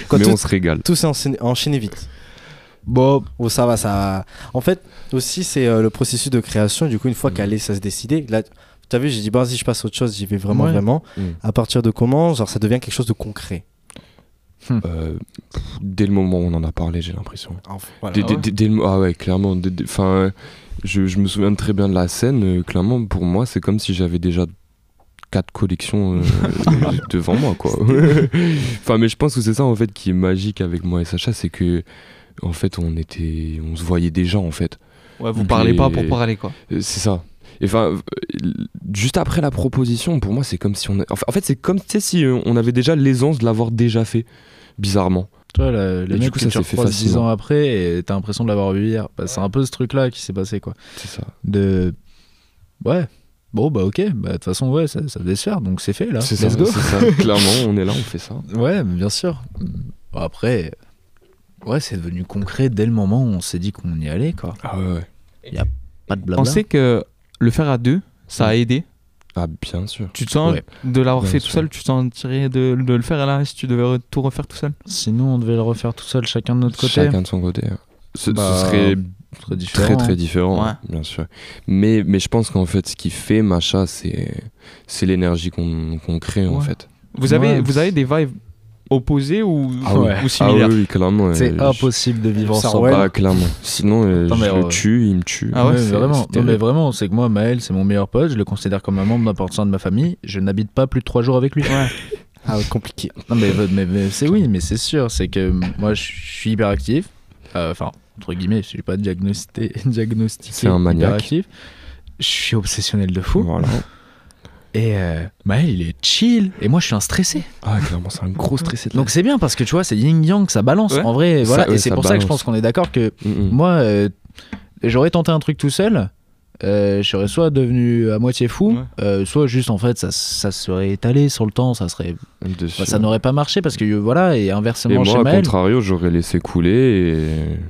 S1: Quand
S2: Mais
S1: tout-
S2: on se régale.
S1: Tout s'est enchaîné vite.
S3: Bon,
S1: Oh, ça va, ça va. En fait, aussi, c'est euh, le processus de création. Du coup, une fois
S2: Mm.
S1: qu'elle est, ça se décider. Là, tu as vu, j'ai dit, vas-y, je passe à autre chose, j'y vais vraiment,
S3: Ouais.
S1: vraiment.
S2: Mm.
S1: À partir de comment Genre, ça devient quelque chose de concret?
S2: Euh, pff, dès le moment où on en a parlé, j'ai l'impression.
S1: Enfin, voilà.
S2: Dès- dès- dès- dès le mo- ah ouais, clairement. dès- dès- Enfin, je, je me souviens très bien de la scène. euh, clairement, pour moi, c'est comme si j'avais déjà quatre collections euh, devant moi, quoi. enfin, mais je pense que c'est ça en fait qui est magique avec moi et Sacha, c'est que en fait, on était, on se voyait déjà en fait.
S4: Ouais, vous
S2: Donc
S4: parlez pas pour parler, quoi.
S2: Euh, C'est ça. Et Enfin, euh, juste après la proposition, pour moi, c'est comme si on. a- enfin, en fait, c'est comme tu sais, si euh, on avait déjà l'aisance de l'avoir déjà fait, bizarrement.
S3: Tu vois, la-
S2: Et
S3: les
S2: du coup,
S3: que
S2: ça
S3: tu
S2: s'est fait
S3: recroises 10
S2: facilement.
S3: ans après et t'as l'impression de l'avoir vu hier. Bah, c'est un peu ce truc-là qui s'est passé, quoi.
S2: C'est ça.
S3: De. Ouais. Bon, bah ok. Bah, de toute façon, ouais, ça, ça devait se faire, donc c'est fait, là.
S2: C'est ça,
S3: Let's go.
S2: c'est ça. Clairement, on est là, on fait ça.
S3: Ouais, bien sûr. Après, ouais, c'est devenu concret dès le moment où on s'est dit qu'on y allait, quoi.
S2: Ah ouais, ouais.
S3: Il y a pas de blabla.
S4: On sait que le faire à deux, ça a aidé.
S2: Ah, bien sûr.
S4: Tu te sens
S3: Ouais.
S4: de l'avoir
S2: Bien
S4: fait
S2: sûr.
S4: tout seul, tu te sens tiré de, de le faire là si tu devais re- tout refaire tout seul
S3: Sinon, on devait le refaire tout seul, chacun de notre côté.
S2: Chacun de son côté. hein. Ce, ce
S3: Bah,
S2: serait
S3: très différent.
S2: très très différent,
S4: Ouais.
S2: bien sûr. Mais, mais je pense qu'en fait, ce qui fait Macha, c'est c'est l'énergie qu'on qu'on crée en
S4: Ouais.
S2: fait.
S4: Vous avez,
S3: Ouais.
S4: vous avez des vibes opposées ou,
S2: Ah oui.
S4: ou
S2: Ah
S4: similaires
S2: oui, oui, clairement. euh,
S3: C'est
S2: je-
S3: impossible de vivre ensemble.
S1: ouais.
S2: Bah, clairement. Sinon, euh,
S3: Non,
S2: je le
S3: euh,
S2: tue, il me tue.
S4: Ah ouais,
S3: vraiment, non, mais vraiment, c'est que moi, Maël, c'est mon meilleur pote, je le considère comme un membre important de ma famille, je n'habite pas plus de trois jours avec lui.
S1: Ah, ouais, compliqué.
S3: Non, mais, mais- mais c'est oui, mais c'est sûr, c'est que moi, je suis hyper actif, Euh, enfin, entre guillemets, je suis pas diagnostiqué, diagnostiqué
S2: C'est un maniaque.
S3: hyperactif. Je suis obsessionnel de fou.
S2: Voilà.
S3: Et euh, Maël, il est chill, et moi, je suis un stressé.
S2: Ah, clairement, c'est un gros stressé de
S3: Donc c'est bien parce que tu vois, c'est yin-yang, ça balance.
S4: Ouais.
S3: En vrai,
S2: Ça,
S3: voilà.
S2: ouais,
S3: et c'est pour ça que je pense qu'on est d'accord que
S2: Mm, mm.
S3: moi, euh, j'aurais tenté un truc tout seul. Euh, je serais soit devenu à moitié fou,
S4: Ouais.
S3: euh, soit juste en fait ça, ça serait étalé sur le temps, ça serait, bah, ça n'aurait pas marché parce que euh, voilà et
S2: Et
S3: inversement
S2: moi,
S3: chez Maël,
S2: contrario, j'aurais laissé couler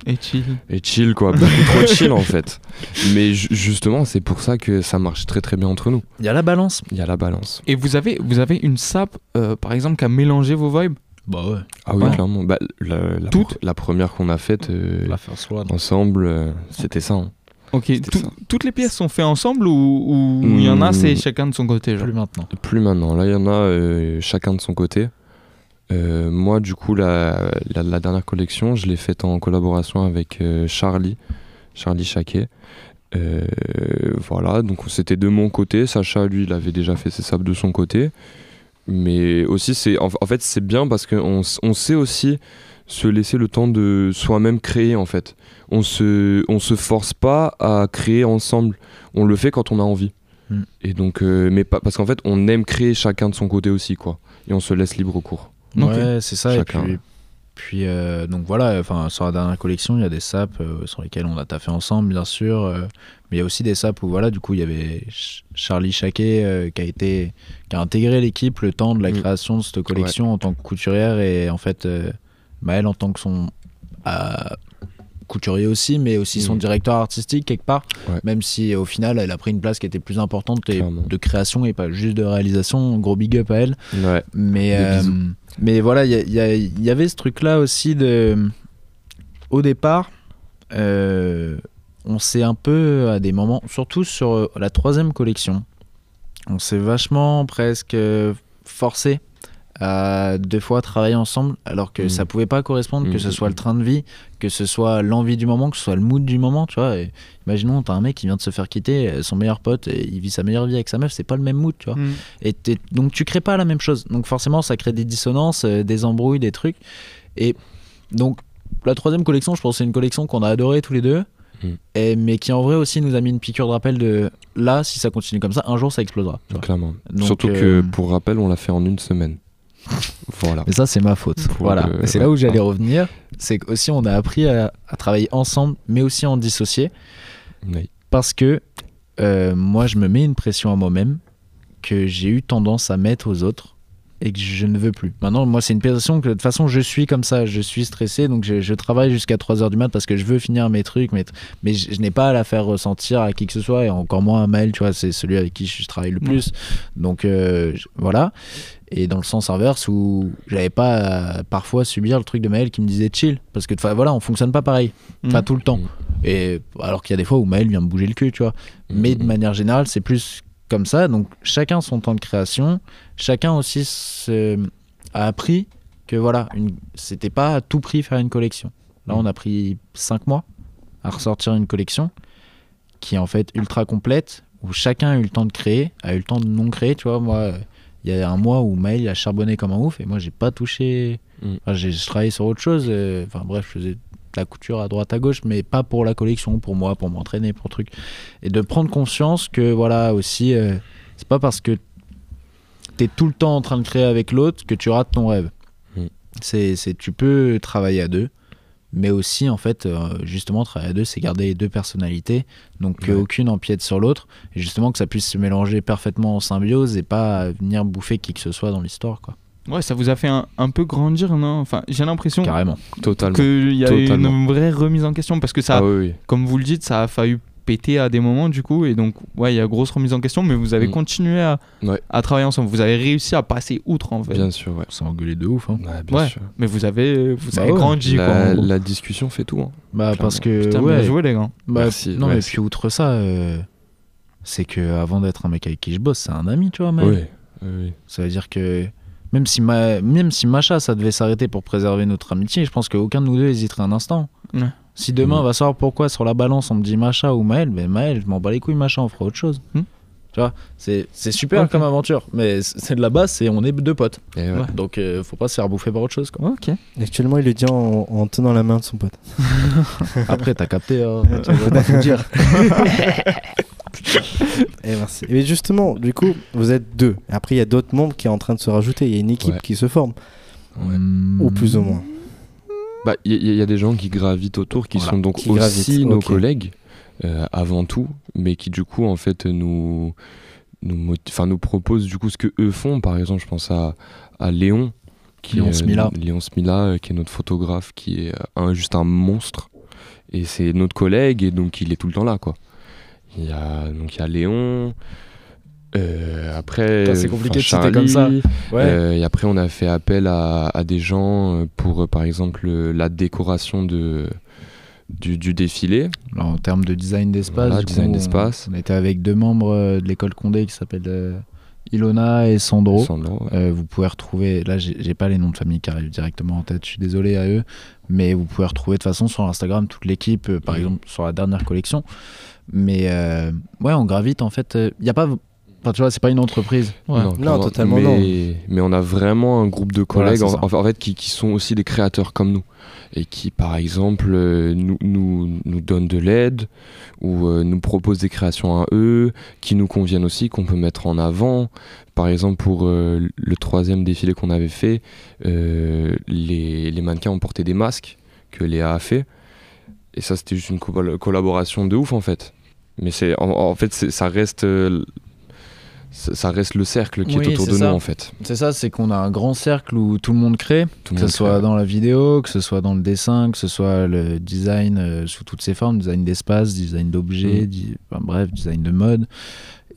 S2: et...
S4: Et chill.
S2: et chill, quoi. Beaucoup trop chill, en fait. Mais ju- justement, c'est pour ça que ça marche très très bien entre nous.
S3: il y a la balance.
S2: Il y a la balance.
S4: Et vous avez, vous avez une sap, euh, par exemple, qui a mélangé vos vibes?
S3: Bah ouais.
S2: Ah oui,
S4: Ouais.
S2: clairement. Bah, la, la,
S4: Toutes
S2: la première qu'on a faite euh,
S3: La first one.
S2: ensemble, euh, c'était ça. hein.
S4: Ok, tout- toutes les pièces sont faites ensemble ou il y en a,
S2: Hmm.
S4: c'est chacun de son côté genre
S3: Plus maintenant.
S2: Plus maintenant. Là, il y en a euh, chacun de son côté. Euh, moi, du coup, la, la, la dernière collection, je l'ai faite en collaboration avec euh, Charlie, Charlie Chaquet. Euh, voilà, donc c'était de mon côté. Sacha, lui, il avait déjà fait ses sables de son côté. Mais aussi, c'est en, en fait, c'est bien parce qu'on on sait aussi se laisser le temps de soi-même créer, en fait. On se, on se force pas à créer ensemble. On le fait quand on a envie.
S3: Mm.
S2: Et donc, euh, mais pas, parce qu'en fait, on aime créer chacun de son côté aussi, quoi. Et on se laisse libre cours.
S4: Ok.
S3: Ouais, c'est ça.
S2: Chacun,
S3: et puis, euh, donc voilà, enfin sur la dernière collection, il y a des saps euh, sur lesquels on a taffé ensemble, bien sûr. euh, mais il y a aussi des saps où voilà, du coup, il y avait Ch- Charlie Chaquet euh, qui a été, qui a intégré l'équipe le temps de la
S2: Mm.
S3: création de cette collection en tant que couturière et en fait euh, Maël en tant que son euh, couturier aussi, mais aussi son
S2: Mm.
S3: directeur artistique quelque part.
S2: Ouais.
S3: Même si au final, elle a pris une place qui était plus importante et de création et pas juste de réalisation. Gros big up à elle.
S2: Ouais.
S3: Mais, euh, mais voilà, il y, avait ce truc-là aussi de. Au départ, euh, on s'est un peu, à des moments, surtout sur euh, la troisième collection, on s'est vachement presque euh, forcé à deux fois travailler ensemble, alors que
S2: Mhm.
S3: ça pouvait pas correspondre, que ce soit le train de vie, que ce soit l'envie du moment, que ce soit le mood du moment, tu vois. Et imaginons, t'as un mec qui vient de se faire quitter, euh, son meilleur pote, et il vit sa meilleure vie avec sa meuf, c'est pas le même mood, tu vois.
S4: Hmm.
S3: Et t'es- donc tu crées pas la même chose. Donc forcément, ça crée des dissonances, euh, des embrouilles, des trucs. Et donc la troisième collection, je pense que c'est une collection qu'on a adorée tous les deux.
S2: Mm.
S3: Et, mais qui en vrai aussi nous a mis une piqûre de rappel de là, si ça continue comme ça, un jour ça explosera. tu vois.
S2: Clairement.
S3: Donc,
S2: Surtout
S3: euh,
S2: que, pour rappel, on l'a fait en une semaine. voilà.
S3: Mais ça, c'est ma faute.
S2: Pour
S3: voilà.
S2: le-
S3: c'est là où j'allais revenir. C'est qu'aussi, on a appris à, à travailler ensemble, mais aussi en dissocier.
S2: Oui.
S3: Parce que euh, moi, je me mets une pression à moi-même que j'ai eu tendance à mettre aux autres et que je ne veux plus. Maintenant, moi, c'est une pression que de toute façon, je suis comme ça. Je suis stressé, donc je, je travaille jusqu'à 3h du mat parce que je veux finir mes trucs, mais, mais je, je n'ai pas à la faire ressentir à qui que ce soit, et encore moins à Maël, tu vois, c'est celui avec qui je travaille le plus. Donc euh, voilà. Et dans le sens inverse où j'avais pas à parfois subir le truc de Maël qui me disait chill. Parce que enfin, voilà, on fonctionne pas pareil. Pas
S4: Mhm.
S3: tout le temps.
S2: Mhm.
S3: Et alors qu'il y a des fois où Maël vient me bouger le cul, tu vois. Mais de
S2: Mhm.
S3: manière générale, c'est plus comme ça. Donc chacun son temps de création. Chacun aussi se- a appris que voilà, une... c'était pas à tout prix faire une collection. Là, on a pris 5 mois à ressortir une collection qui est en fait ultra complète, où chacun a eu le temps de créer, a eu le temps de non créer. Tu vois, moi, euh, il y a un mois où Maël a charbonné comme un ouf et moi, j'ai pas touché.
S2: Mm.
S3: Enfin, j'ai je travaillais sur autre chose. euh, Enfin, bref, je faisais de la couture à droite à gauche, mais pas pour la collection, pour moi, pour m'entraîner, pour truc. Et de prendre conscience que voilà aussi. euh, C'est pas parce que t'es tout le temps en train de créer avec l'autre que tu rates ton rêve.
S2: Mm.
S3: C'est, c'est, tu peux travailler à deux, mais aussi, en fait, euh, justement, travailler à deux, c'est garder les deux personnalités, donc
S2: Ouais.
S3: qu'aucune empiète sur l'autre, et justement que ça puisse se mélanger parfaitement en symbiose et pas venir bouffer qui que ce soit dans l'histoire, quoi.
S4: Ouais, ça vous a fait un, un peu grandir, non? Enfin, j'ai l'impression
S3: Carrément.
S2: Totalement.
S4: qu'il y a
S2: Totalement.
S4: une vraie remise en question parce que ça,
S2: Ah oui, oui.
S4: comme vous le dites, ça a failli péter à des moments du coup, et donc ouais, il y a grosse remise en question, mais vous avez
S2: Mm.
S4: continué à,
S2: Ouais.
S4: à travailler ensemble. Vous avez réussi à passer outre en fait.
S2: Bien sûr, ouais.
S3: On s'est engueulé de ouf, hein.
S2: Ouais, bien
S4: Ouais,
S2: sûr.
S4: mais vous avez, vous
S3: Bah
S4: avez
S3: ouais.
S4: grandi quoi.
S2: La,
S4: gros.
S2: la discussion fait tout. hein.
S3: Bah, parce que,
S4: Putain,
S3: ouais.
S4: bien joué les gars.
S3: Bah,
S2: Merci,
S3: non, mais puis outre ça, euh, c'est que avant d'être un mec avec qui je bosse, c'est un ami, tu vois.
S2: Oui, oui, oui.
S3: Ça veut dire que même si, ma... même si Macha, ça devait s'arrêter pour préserver notre amitié, je pense qu'aucun de nous deux hésiterait un instant.
S4: Ouais.
S3: Si demain,
S2: Mm.
S3: on va savoir pourquoi sur la balance on me dit Macha ou Maël, ben Maël, je m'en bats les couilles, Macha, on fera autre chose.
S4: Mm.
S3: Tu vois, c'est c'est super comme aventure, mais c'est de la base, c'est on est deux potes.
S2: Et ouais.
S3: Donc euh, faut pas se faire bouffer par autre chose. Quoi.
S4: Ok.
S1: Actuellement, il le dit en, en tenant la main de son pote.
S3: Après, t'as capté. hein.
S1: Tu vas dire. Et merci. Et justement, du coup, vous êtes deux. Et après, il y a d'autres membres qui est en train de se rajouter. Il y a une équipe
S2: Ouais.
S1: qui se forme,
S2: Ouais.
S1: ou plus ou moins.
S2: Bah, il y, a- il y a des gens qui gravitent autour, qui
S1: Voilà,
S2: sont donc
S1: qui
S2: aussi
S1: gravitent,
S2: nos collègues euh, avant tout, mais qui du coup en fait nous nous, nous proposent du coup ce que eux font. Par exemple, je pense à, à Léon, qui
S3: Léon
S2: est,
S3: Smila.
S2: Léon Smila, euh, qui est notre photographe, qui est euh, un, juste un monstre. Et c'est notre collègue, et donc il est tout le temps là, quoi. Il y a donc il y a Léon. Euh, après,
S3: c'est compliqué de citer comme ça. Ouais.
S2: euh, et après, on a fait appel à, à des gens euh, pour, par exemple, la décoration de, du, du défilé.
S3: Alors, en termes de design d'espace,
S2: Voilà, design
S3: on-
S2: d'espace.
S3: On, était avec deux membres de l'école Condé qui s'appellent euh, Ilona et Sandro.
S2: Sandro, ouais.
S3: Euh, vous pouvez retrouver, là j'ai pas les noms de famille qui arrivent directement en tête, je suis désolé à eux, mais vous pouvez retrouver de toute façon sur Instagram toute l'équipe, par
S2: Mhm.
S3: exemple sur la dernière collection. Mais euh, ouais, on gravite en fait. Il y a pas. Enfin, tu vois, c'est pas une entreprise.
S1: Non, totalement
S2: mais,
S1: non.
S2: Mais on a vraiment un groupe de collègues en, fait qui, qui sont aussi des créateurs comme nous et qui par exemple euh, nous, nous, nous donnent de l'aide ou euh, nous proposent des créations à eux qui nous conviennent aussi, qu'on peut mettre en avant. Par exemple pour euh, le troisième défilé qu'on avait fait, euh, les, les mannequins ont porté des masques que Léa a fait et ça c'était juste une co- collaboration de ouf en fait. Mais c'est en, en fait ça reste euh, ça ça reste le cercle qui
S3: Oui,
S2: est autour de
S3: ça.
S2: nous en fait.
S3: C'est ça, c'est qu'on a un grand cercle où tout le monde crée,
S2: Tout
S3: que ce soit
S2: crée.
S3: dans la vidéo, que ce soit dans le dessin, que ce soit le design euh, sous toutes ses formes, design d'espace, design d'objets,
S2: Mm.
S3: di- enfin, bref, design de mode.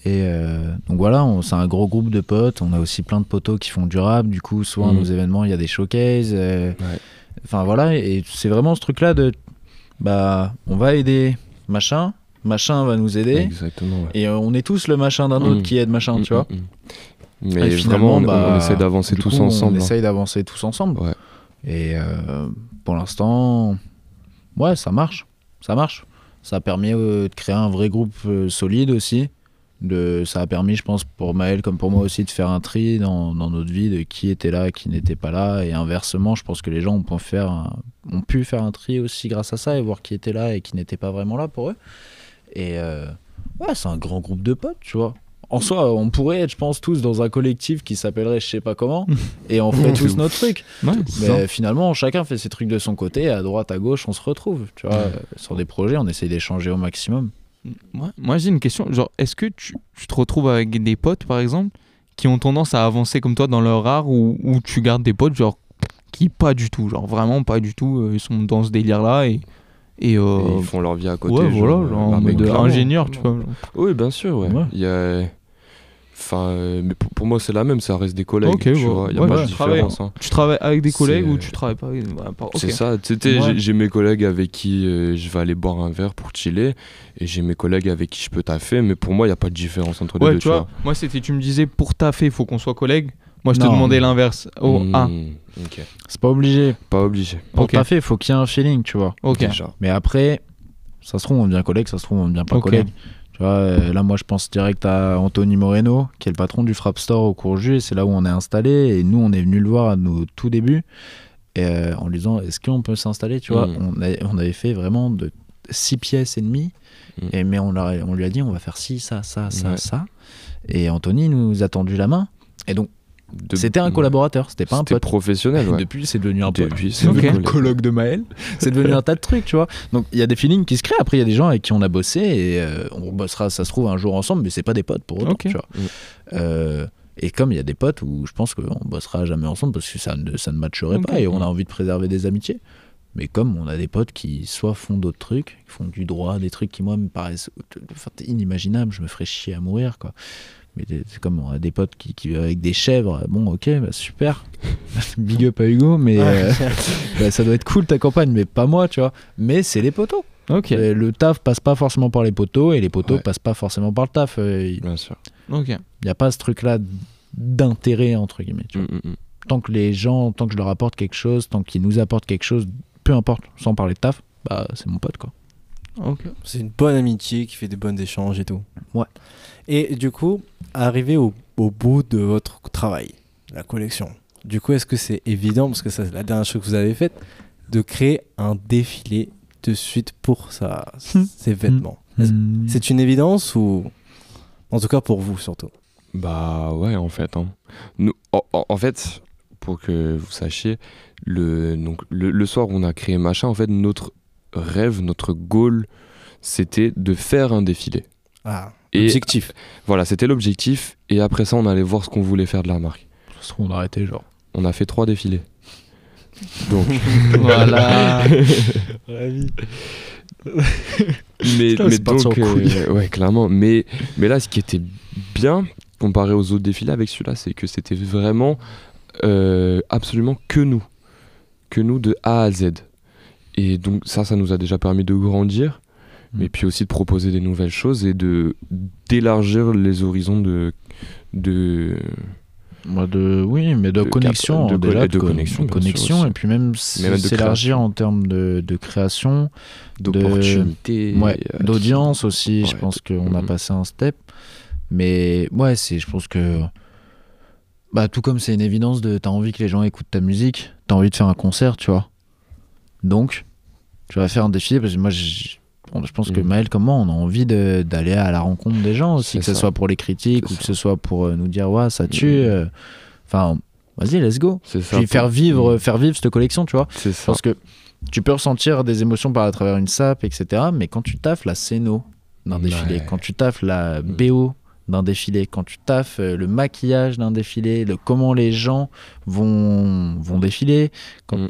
S3: Et euh, donc voilà, c'est un gros groupe de potes. On a aussi plein de potos qui font durable. Du coup, souvent à
S2: Mm.
S3: nos événements, il y a des showcases. euh,
S2: Ouais.
S3: Enfin voilà, et c'est vraiment ce truc-là de bah, on va aider machin, machin va nous aider.
S2: Exactement. ouais.
S3: Et euh, on est tous le machin d'un autre
S2: Mm.
S3: qui aide machin,
S2: Mm,
S3: tu vois.
S2: mm. Mais
S3: Et
S2: vraiment, on,
S3: bah,
S2: on essaie d'avancer tous ensemble.
S3: On
S2: hein.
S3: essaye d'avancer tous ensemble. Et euh, pour l'instant, ouais, ça marche. Ça marche. Ça a permis euh, de créer un vrai groupe solide aussi. De, ça a permis, je pense, pour Maël comme pour moi aussi, de faire un tri dans, dans notre vie de qui était là, qui n'était pas là. Et inversement, je pense que les gens ont pu, faire un, ont pu faire un tri aussi grâce à ça et voir qui était là et qui n'était pas vraiment là pour eux. Et euh, ouais, c'est un grand groupe de potes, tu vois. En soi, on pourrait être, je pense, tous dans un collectif qui s'appellerait je sais pas comment, et on ferait tous notre truc.
S4: Ouais,
S3: Mais
S4: ça.
S3: finalement, chacun fait ses trucs de son côté, à droite, à gauche, on se retrouve. Tu vois, euh, sur des projets, on essaye d'échanger au maximum.
S4: Moi, moi, j'ai une question. Genre, est-ce que tu, tu te retrouves avec des potes, par exemple, qui ont tendance à avancer comme toi dans leur art ou, ou tu gardes des potes, genre, qui pas du tout, genre vraiment pas du tout, euh, ils sont dans ce délire-là et. Et, euh,
S2: Et ils font leur vie à côté.
S4: Ouais, voilà,
S2: genre,
S4: genre en
S2: bah, mais
S4: mode
S2: clairement.
S4: ingénieur, tu vois. genre.
S2: Oui, bien sûr, ouais.
S3: Ouais.
S2: Il y a... Enfin, euh, mais pour, pour moi, c'est la même, ça reste des collègues.
S4: Ok,
S2: tu
S4: ouais.
S2: vois, il y a
S4: Ouais,
S2: pas de différence. hein.
S4: Tu travailles avec des collègues ou tu travailles pas avec. ouais, pas- ok.
S2: C'est ça, j'ai- mes collègues avec qui euh, je vais aller boire un verre pour chiller, et j'ai mes collègues avec qui je peux taffer, mais pour moi, il n'y a pas de différence entre les
S4: Ouais,
S2: deux,
S4: tu vois, moi c'était, tu me disais pour taffer, il faut qu'on soit collègues. Moi je te
S3: Non.
S4: demandais l'inverse. Oh,
S2: Hmm,
S4: ah,
S2: ok.
S3: C'est pas obligé.
S2: Pas obligé.
S3: Pour
S4: Ok.
S3: taffer, il faut qu'il y ait un feeling, tu vois.
S4: ok.
S2: Déjà.
S3: Mais après, ça se trouve, on devient collègue, ça se trouve, on devient pas
S4: Ok.
S3: collègue. Tu vois, euh, là, moi, je pense direct à Anthony Moreno, qui est le patron du Frapp Store au Courju, et c'est là où on est installé. Et nous, on est venu le voir à nos tout débuts, et, euh, en lui disant Est-ce qu'on peut s'installer Tu vois,
S2: Mm.
S3: on, a- on avait fait vraiment de 6 pièces et demie,
S2: Mm.
S3: et, mais on, leur a- on lui a dit On va faire ci, ça, ça, ça,
S2: Ouais.
S3: ça. Et Anthony nous a tendu la main. Et donc, c'était un collaborateur, c'était pas un
S2: C'était
S3: pote.
S2: professionnel, ouais.
S3: Depuis, c'est devenu un pote.
S2: Depuis,
S3: c'est devenu
S2: un
S3: colloque de Maël. C'est devenu un tas de trucs, tu vois. Donc, il y a des feelings qui se créent. Après, il y a des gens avec qui on a bossé et euh, on bossera, ça se trouve, un jour ensemble, mais c'est pas des potes pour autant,
S4: Ok.
S3: tu vois. Euh, et comme il y a des potes où je pense qu'on bossera jamais ensemble parce que ça ne, ça ne matcherait pas et on a envie de préserver des amitiés. Mais comme on a des potes qui soit font d'autres trucs, qui font du droit, des trucs qui moi me paraissent inimaginables, je me ferais chier à mourir quoi. Mais c'est comme on a des potes qui, qui avec des chèvres, bon ok, bah, super, big up à Hugo, mais euh, bah, ça doit être cool ta campagne, mais pas moi, tu vois. Mais c'est les poteaux.
S4: Ok.
S3: Et Le taf passe pas forcément par les poteaux et les poteaux passent pas forcément par le taf. euh, Il
S2: Bien sûr.
S4: Ok.
S3: n'y a pas ce truc-là d'intérêt entre guillemets. tu vois.
S2: Mm,
S3: Tant que les gens, tant que je leur apporte quelque chose, tant qu'ils nous apportent quelque chose, peu importe, sans parler de taf, bah c'est mon pote quoi.
S1: C'est une bonne amitié qui fait des bons échanges et tout.
S3: Ouais.
S1: Et du coup, arrivé au, au bout de votre travail, la collection, du coup, est-ce que c'est évident, parce que ça, c'est la dernière chose que vous avez faite, de créer un défilé de suite pour sa, ses vêtements Est-ce-
S3: Hmm.
S1: C'est une évidence ou. En tout cas pour vous surtout.
S2: Bah ouais, en fait. hein. Nous, en, en- en fait, pour que vous sachiez, le, donc, le, le soir où on a créé Machin, en fait, notre rêve, notre goal, c'était de faire un défilé.
S1: Ah,
S2: Et
S1: objectif.
S2: Voilà, c'était l'objectif. Et après ça, on allait voir ce qu'on voulait faire de la marque.
S3: On a arrêté genre.
S2: On a fait trois défilés. Donc
S3: Voilà.
S2: mais
S3: Putain,
S2: mais
S3: c'est parti
S2: donc euh, ouais clairement mais mais là ce qui était bien comparé aux autres défilés avec celui-là c'est que c'était vraiment euh, absolument que nous que nous de A à Z et donc ça ça nous a déjà permis de grandir
S3: Mm.
S2: mais puis aussi de proposer des nouvelles choses et de d'élargir les horizons de de
S3: de, oui, mais de,
S2: De
S3: connexion,
S2: cap- de
S3: déjà, de,
S2: de
S3: con-
S2: connexion,
S3: de connexion, et puis même s'élargir en termes de, création,
S2: D'opportunités,
S3: ouais,
S2: euh,
S3: d'audience aussi. je pense qu'on a passé un step, mais ouais, c'est, je pense que bah tout comme c'est une évidence de, t'as envie que les gens écoutent ta musique, t'as envie de faire un concert, tu vois. Donc, tu vas faire un défilé parce que moi, je pense que
S2: Mhm.
S3: Maël comme moi, on a envie d'aller à la rencontre des gens aussi, que ce soit pour les critiques ou que ce soit pour euh, nous dire ouais ça tue.
S2: Mhm.
S3: euh, Enfin, vas-y, let's go.
S2: Ça.
S3: Puis faire vivre, faire vivre cette collection, tu vois.
S2: Ça.
S3: Parce que tu peux ressentir des émotions par à travers une sape, etc. Mais quand tu taffes la scéno d'un défilé,
S2: Ouais. Mm.
S3: quand tu taffes la BO d'un défilé, quand tu taffes euh, le maquillage d'un défilé, le comment les gens vont, vont défiler, quand,
S2: Mm.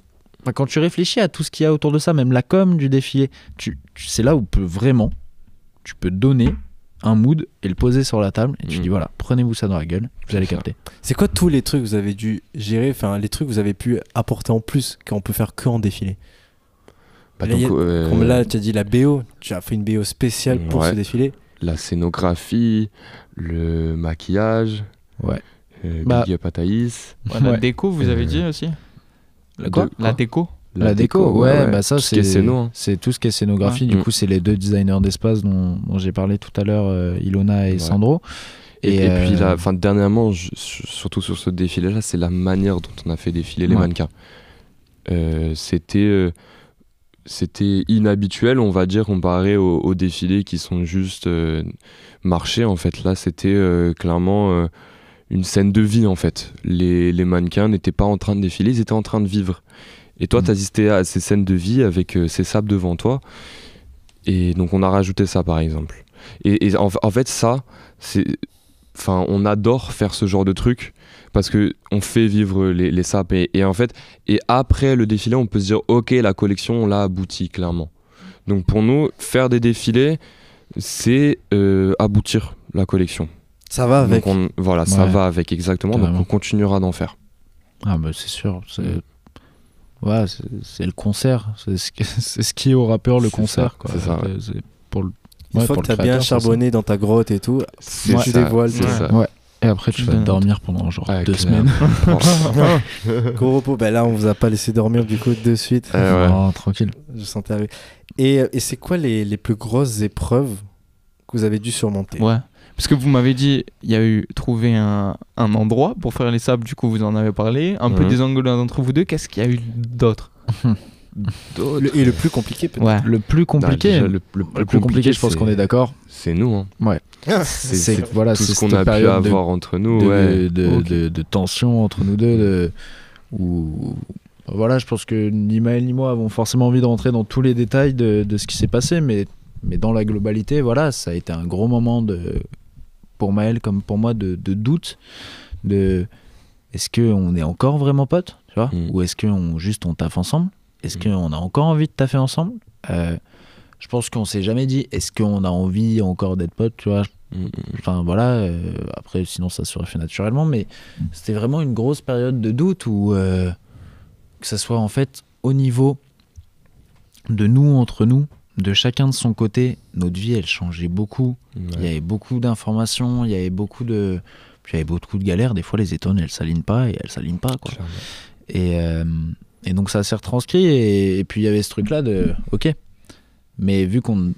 S3: Quand tu réfléchis à tout ce qu'il y a autour de ça, même la com du défilé, tu, tu- c'est là où peut vraiment, tu peux donner un mood et le poser sur la table et tu
S2: Mm.
S3: dis voilà, prenez-vous ça dans la gueule, vous allez capter.
S1: C'est quoi tous les trucs que vous avez dû gérer, enfin les trucs que vous avez pu apporter en plus qu'on peut faire que en défilé?
S2: Bah,
S1: Là, a-
S2: euh,
S1: Comme là, tu as dit la BO, tu as fait une BO spéciale pour
S2: Ouais.
S1: ce défilé.
S2: la scénographie, le maquillage.
S3: Ouais.
S2: Euh,
S3: Bah,
S2: Big up à Thaïs.
S4: Ouais, la
S3: Ouais.
S4: déco, vous avez
S2: Euh,
S4: dit aussi?
S3: La quoi
S4: La déco
S3: La, déco, ouais, bah ça
S2: ce hein.
S3: c'est tout ce qui est scénographie.
S2: Ouais.
S3: Du coup, c'est les deux designers d'espace dont, dont j'ai parlé tout à l'heure, euh, Ilona et
S2: Ouais.
S3: Sandro.
S2: Et, et puis
S3: euh,
S2: là, enfin, dernièrement, je- surtout sur ce défilé-là, c'est la manière dont on a fait défiler les mannequins. Euh, c'était euh, c'était inhabituel, on va dire, comparé aux, aux défilés qui sont juste euh, marchés. En fait, là, c'était euh, clairement euh, une scène de vie. En fait, les, les mannequins n'étaient pas en train de défiler, ils étaient en train de vivre. Et toi,
S3: Mhm.
S2: tu assistais à ces scènes de vie avec euh, ces sables devant toi. Et donc, on a rajouté ça, par exemple. Et, et en, en fait, ça, c'est. Enfin, on adore faire ce genre de truc parce que on fait vivre les, les sapes et, et en fait et après le défilé on peut se dire ok la collection on l'a abouti clairement donc pour nous faire des défilés c'est euh, aboutir la collection
S1: Ça va avec.
S2: Donc on- voilà ça va avec exactement
S3: Carrément.
S2: donc on continuera d'en faire
S3: Ah bah c'est sûr, c'est
S2: Mm.
S3: ouais, le concert, c'est ce, qui- ce qui est au rappeur le concert
S2: ça,
S3: quoi.
S2: ça, ouais.
S3: Pour le
S1: Une fois
S3: pour
S1: que
S3: le
S1: tu as bien charbonné dans ta grotte et tout, tu
S2: ça,
S1: dévoiles.
S2: ça.
S3: Ouais. Et après tu vas dormir pendant genre
S2: Ouais,
S3: deux semaines.
S1: Gros repos, ben là on vous a pas laissé dormir du coup de suite.
S2: Eh ouais.
S3: Tranquille.
S1: Je sentais. Et, et c'est quoi les, les plus grosses épreuves que vous avez dû surmonter?
S4: Ouais. Parce que vous m'avez dit, il y a eu trouver un, un endroit pour faire les sables, du coup vous en avez parlé. Un peu
S2: Mhm.
S4: des angles d'entre vous deux, qu'est-ce qu'il y a eu d'autre
S1: et le plus compliqué, peut-être.
S4: Ouais.
S3: Le plus compliqué,
S2: déjà,
S3: le,
S2: le- le
S3: plus compliqué,
S2: compliqué,
S3: je pense qu'on est d'accord.
S2: C'est nous. Hein.
S3: Ouais.
S1: Ah,
S2: C'est
S3: c'est voilà,
S2: tout ce qu'on a pu
S3: de-
S2: avoir entre nous.
S3: de,
S2: ouais.
S3: de, de- de tension entre nous deux. De, où, voilà, je pense que ni Maël ni moi avons forcément envie de rentrer dans tous les détails de, de ce qui s'est passé, mais, mais dans la globalité, voilà, ça a été un gros moment de, pour Maël comme pour moi de, de doute. De est-ce qu'on est encore vraiment potes, tu vois,
S2: Mm.
S3: ou est-ce qu'on juste on taffe ensemble? Est-ce qu'on a encore envie de taffer ensemble? Euh, Je pense qu'on s'est jamais dit est-ce qu'on a envie encore d'être potes, tu vois?
S2: Mm,
S3: Enfin voilà, euh, après sinon ça serait fait naturellement, mais c'était vraiment une grosse période de doute où euh, que ça soit en fait au niveau de nous entre nous, de chacun de son côté, notre vie elle changeait beaucoup. Il y avait beaucoup d'informations, il y avait beaucoup de, puis il y avait beaucoup de galères. Des fois les étoiles elles s'alignent pas et elles s'alignent pas quoi. Et, euh, et donc ça s'est retranscrit et, et puis il y avait ce truc là de ok, mais vu qu'on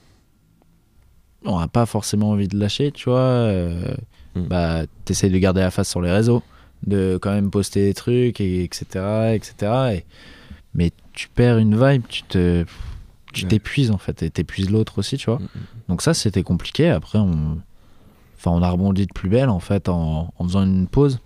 S3: on n'a pas forcément envie de lâcher, tu vois, euh, bah t'essayes de garder la face sur les réseaux, de quand même poster des trucs et etc etc. Et, mais tu perds une vibe, tu te tu
S2: Ouais.
S3: t'épuises en fait et t'épuises l'autre aussi, tu vois. Donc ça c'était compliqué. Après on enfin on a rebondi de plus belle en fait en, en faisant une pause.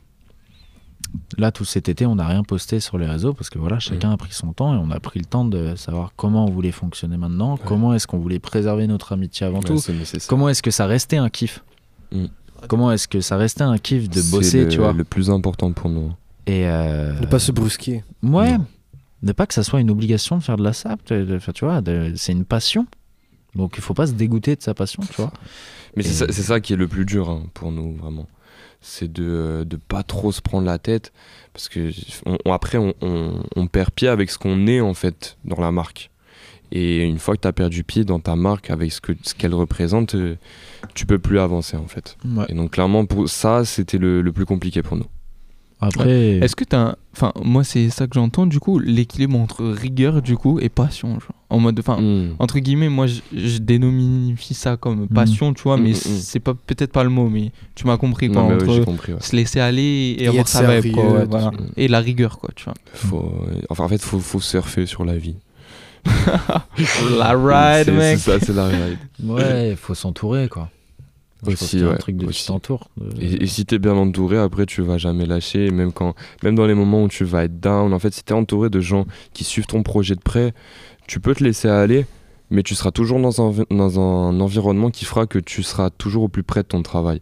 S3: Là tout cet été on n'a rien posté sur les réseaux parce que voilà chacun a pris son temps et on a pris le temps de savoir comment on voulait fonctionner maintenant, comment est-ce qu'on voulait préserver notre amitié avant
S2: Ouais,
S3: tout,
S2: c'est
S3: comment est-ce que ça restait un kiff,
S2: Mm.
S3: comment est-ce que ça restait un kiff de
S2: C'est
S3: bosser,
S2: le-
S3: tu vois.
S2: le plus important pour nous.
S3: Et euh,
S1: Ne pas se brusquer.
S3: Ouais. Ne pas que ça soit une obligation de faire de la sap, de- de- enfin, tu vois, de- c'est une passion. Donc il faut pas se dégoûter de sa passion, tu vois.
S2: Mais c'est
S3: Et-
S2: ça, c'est ça qui est le plus dur hein, pour nous, vraiment. C'est de ne pas trop se prendre la tête. Parce que on- on- après, on, perd pied avec ce qu'on est, en fait, dans la marque. Et une fois que tu as perdu pied dans ta marque, avec ce que- ce qu'elle représente, euh, tu peux plus avancer, en fait.
S3: Ouais.
S2: Et donc, clairement, pour ça, c'était le, le plus compliqué pour nous.
S3: Après,
S4: Ouais. Est-ce que t'as un... Enfin, moi, c'est ça que j'entends, du coup, l'équilibre entre rigueur, du coup, et passion. genre. En mode... Enfin,
S2: Mm.
S4: entre guillemets, moi, je, je dénomifie ça comme passion, tu vois,
S2: Mm,
S4: mais c'est pas peut-être pas le mot, mais tu m'as compris, quoi.
S2: Non, ouais,
S4: entre
S2: j'ai compris, ouais.
S4: se laisser aller et,
S2: Et
S4: avoir sa vibe, quoi, voilà. Et la rigueur, quoi, tu vois.
S2: Faut, enfin, en fait, faut, faut surfer sur la vie.
S4: La ride, mec.
S2: C'est ça, c'est la ride.
S3: Ouais, il faut s'entourer, quoi.
S2: Aussi,
S3: un truc de tu
S2: aussi.
S3: t'entoures. de-
S2: Et, et si t'es bien entouré, après tu vas jamais lâcher. Même quand, même dans les moments où tu vas être down, en fait, si t'es entouré de gens qui suivent ton projet de près, tu peux te laisser aller, mais tu seras toujours dans un, dans un environnement qui fera que tu seras toujours au plus près de ton travail.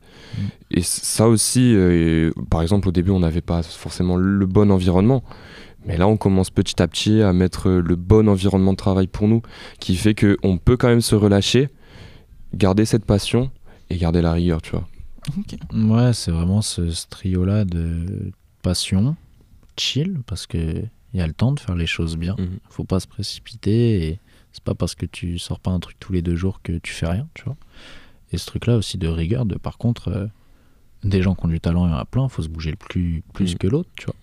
S2: Et c- ça aussi, euh, par exemple, au début, on n'avait pas forcément le bon environnement. Mais là, on commence petit à petit à mettre le bon environnement de travail pour nous, qui fait qu'on peut quand même se relâcher, garder cette passion et garder la rigueur, tu vois.
S3: Ouais, c'est vraiment ce, ce trio-là de passion, chill, parce que il y a le temps de faire les choses bien.
S2: Mhm.
S3: Faut pas se précipiter et c'est pas parce que tu sors pas un truc tous les deux jours que tu fais rien, tu vois. Et ce truc-là aussi de rigueur, de par contre, euh, des gens qui ont du talent, il y en a plein, faut se bouger le plus, plus que l'autre, tu vois.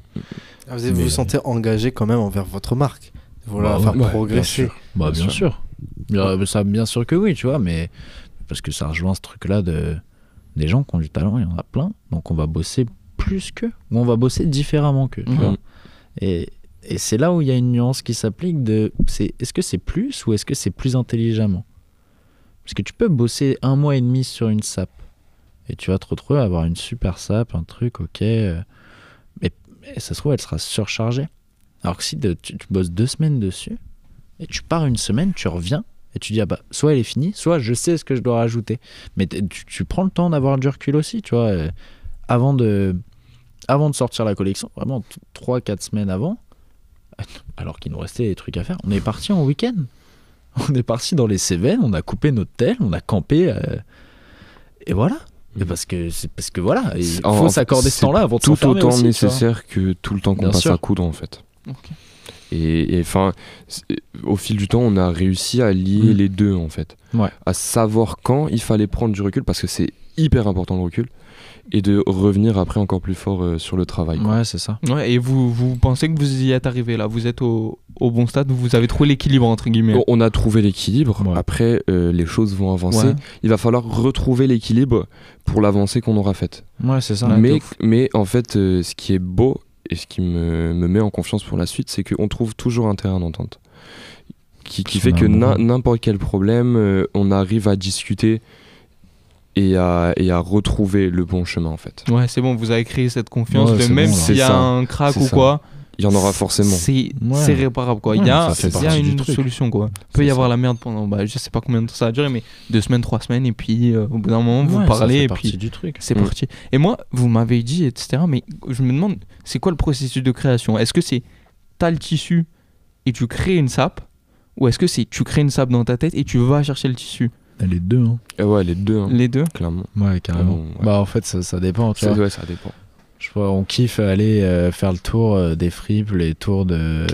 S1: Ah, Vous, vous
S3: Mais,
S1: vous sentez engagé quand même envers votre marque. La
S3: Bah
S1: faire
S3: ouais,
S1: progresser.
S3: Bien sûr. Bah, bien, sûr. Bien, ça, bien sûr que oui, tu vois, mais parce que ça rejoint ce truc-là de des gens qui ont du talent, il y en a plein, donc on va bosser plus qu'eux, ou on va bosser différemment qu'eux,
S2: Mhm.
S3: Et, et c'est là où il y a une nuance qui s'applique de c'est est-ce que c'est plus ou est-ce que c'est plus intelligemment? Parce que tu peux bosser un mois et demi sur une SAP et tu vas te retrouver à avoir une super SAP, un truc, ok, euh, mais, mais ça se trouve elle sera surchargée. Alors que si de- tu, tu bosses deux semaines dessus et tu pars une semaine, tu reviens et tu dis ah bah soit elle est finie, soit je sais ce que je dois rajouter. Mais tu, tu prends le temps d'avoir du recul aussi, tu vois, euh, avant de avant de sortir la collection, vraiment 3-4 semaines avant, alors qu'il nous restait des trucs à faire, on est parti en week-end. On est parti dans les Cévennes, on a coupé notre tel, on a campé euh, et voilà. Et parce que c'est parce que voilà, il
S2: C'est-
S3: faut
S2: en-
S3: s'accorder ce temps-là avant de
S2: tout autant
S3: aussi,
S2: nécessaire que tout le temps qu'on passe
S3: sûr.
S2: à coudre en fait. Et enfin, au fil du temps, on a réussi à lier
S3: Mm.
S2: les deux en fait,
S3: Ouais.
S2: à savoir quand il fallait prendre du recul parce que c'est hyper important le recul et de revenir après encore plus fort euh, sur le travail. quoi.
S3: Ouais, c'est ça.
S4: Ouais, et vous, vous pensez que vous y êtes arrivé là? Vous êtes au, au bon stade Vous avez trouvé l'équilibre entre guillemets?
S2: On- On a trouvé l'équilibre. Après, euh, les choses vont avancer.
S4: Ouais.
S2: Il va falloir retrouver l'équilibre pour l'avancée qu'on aura faite.
S3: Ouais, c'est ça.
S2: Mais, mais en fait, euh, ce qui est beau et ce qui me, me met en confiance pour la suite, c'est qu'on trouve toujours un terrain d'entente. qui, qui
S3: Qui
S2: fait que n'importe quel problème, euh, on arrive à discuter et à, et à retrouver le bon chemin en fait.
S4: Ouais, c'est bon, vous avez créé cette confiance
S2: Ouais,
S4: de
S2: c'est
S4: même
S2: bon,
S4: s'il y a
S2: ça.
S4: un crack ou
S2: ça.
S4: quoi.
S2: Il y en aura forcément.
S4: C'est
S2: Ouais.
S4: réparable quoi. Il y a, y a une
S2: truc.
S4: solution quoi. Il peut y avoir la merde pendant, bah, je sais pas combien de temps ça a duré, mais deux semaines, trois semaines, et puis euh, au bout d'un moment, vous parlez, et puis
S3: du truc.
S4: c'est
S3: Mm.
S4: parti. Et moi, vous m'avez dit, etc., mais je me demande, c'est quoi le processus de création? Est-ce que c'est t'as le tissu et tu crées une sape Ou est-ce que c'est tu crées une sape dans ta tête et tu vas chercher le tissu?
S3: Les deux, hein.
S2: Et ouais, les deux. hein,
S4: Les deux?
S2: Clairement.
S3: Ouais, carrément.
S2: Ouais.
S3: Bah, en fait, ça, ça dépend, tu
S2: Ça-
S3: vois.
S2: ouais, ça dépend.
S3: Je vois, on kiffe aller euh, faire le tour euh, des fripes, les tours de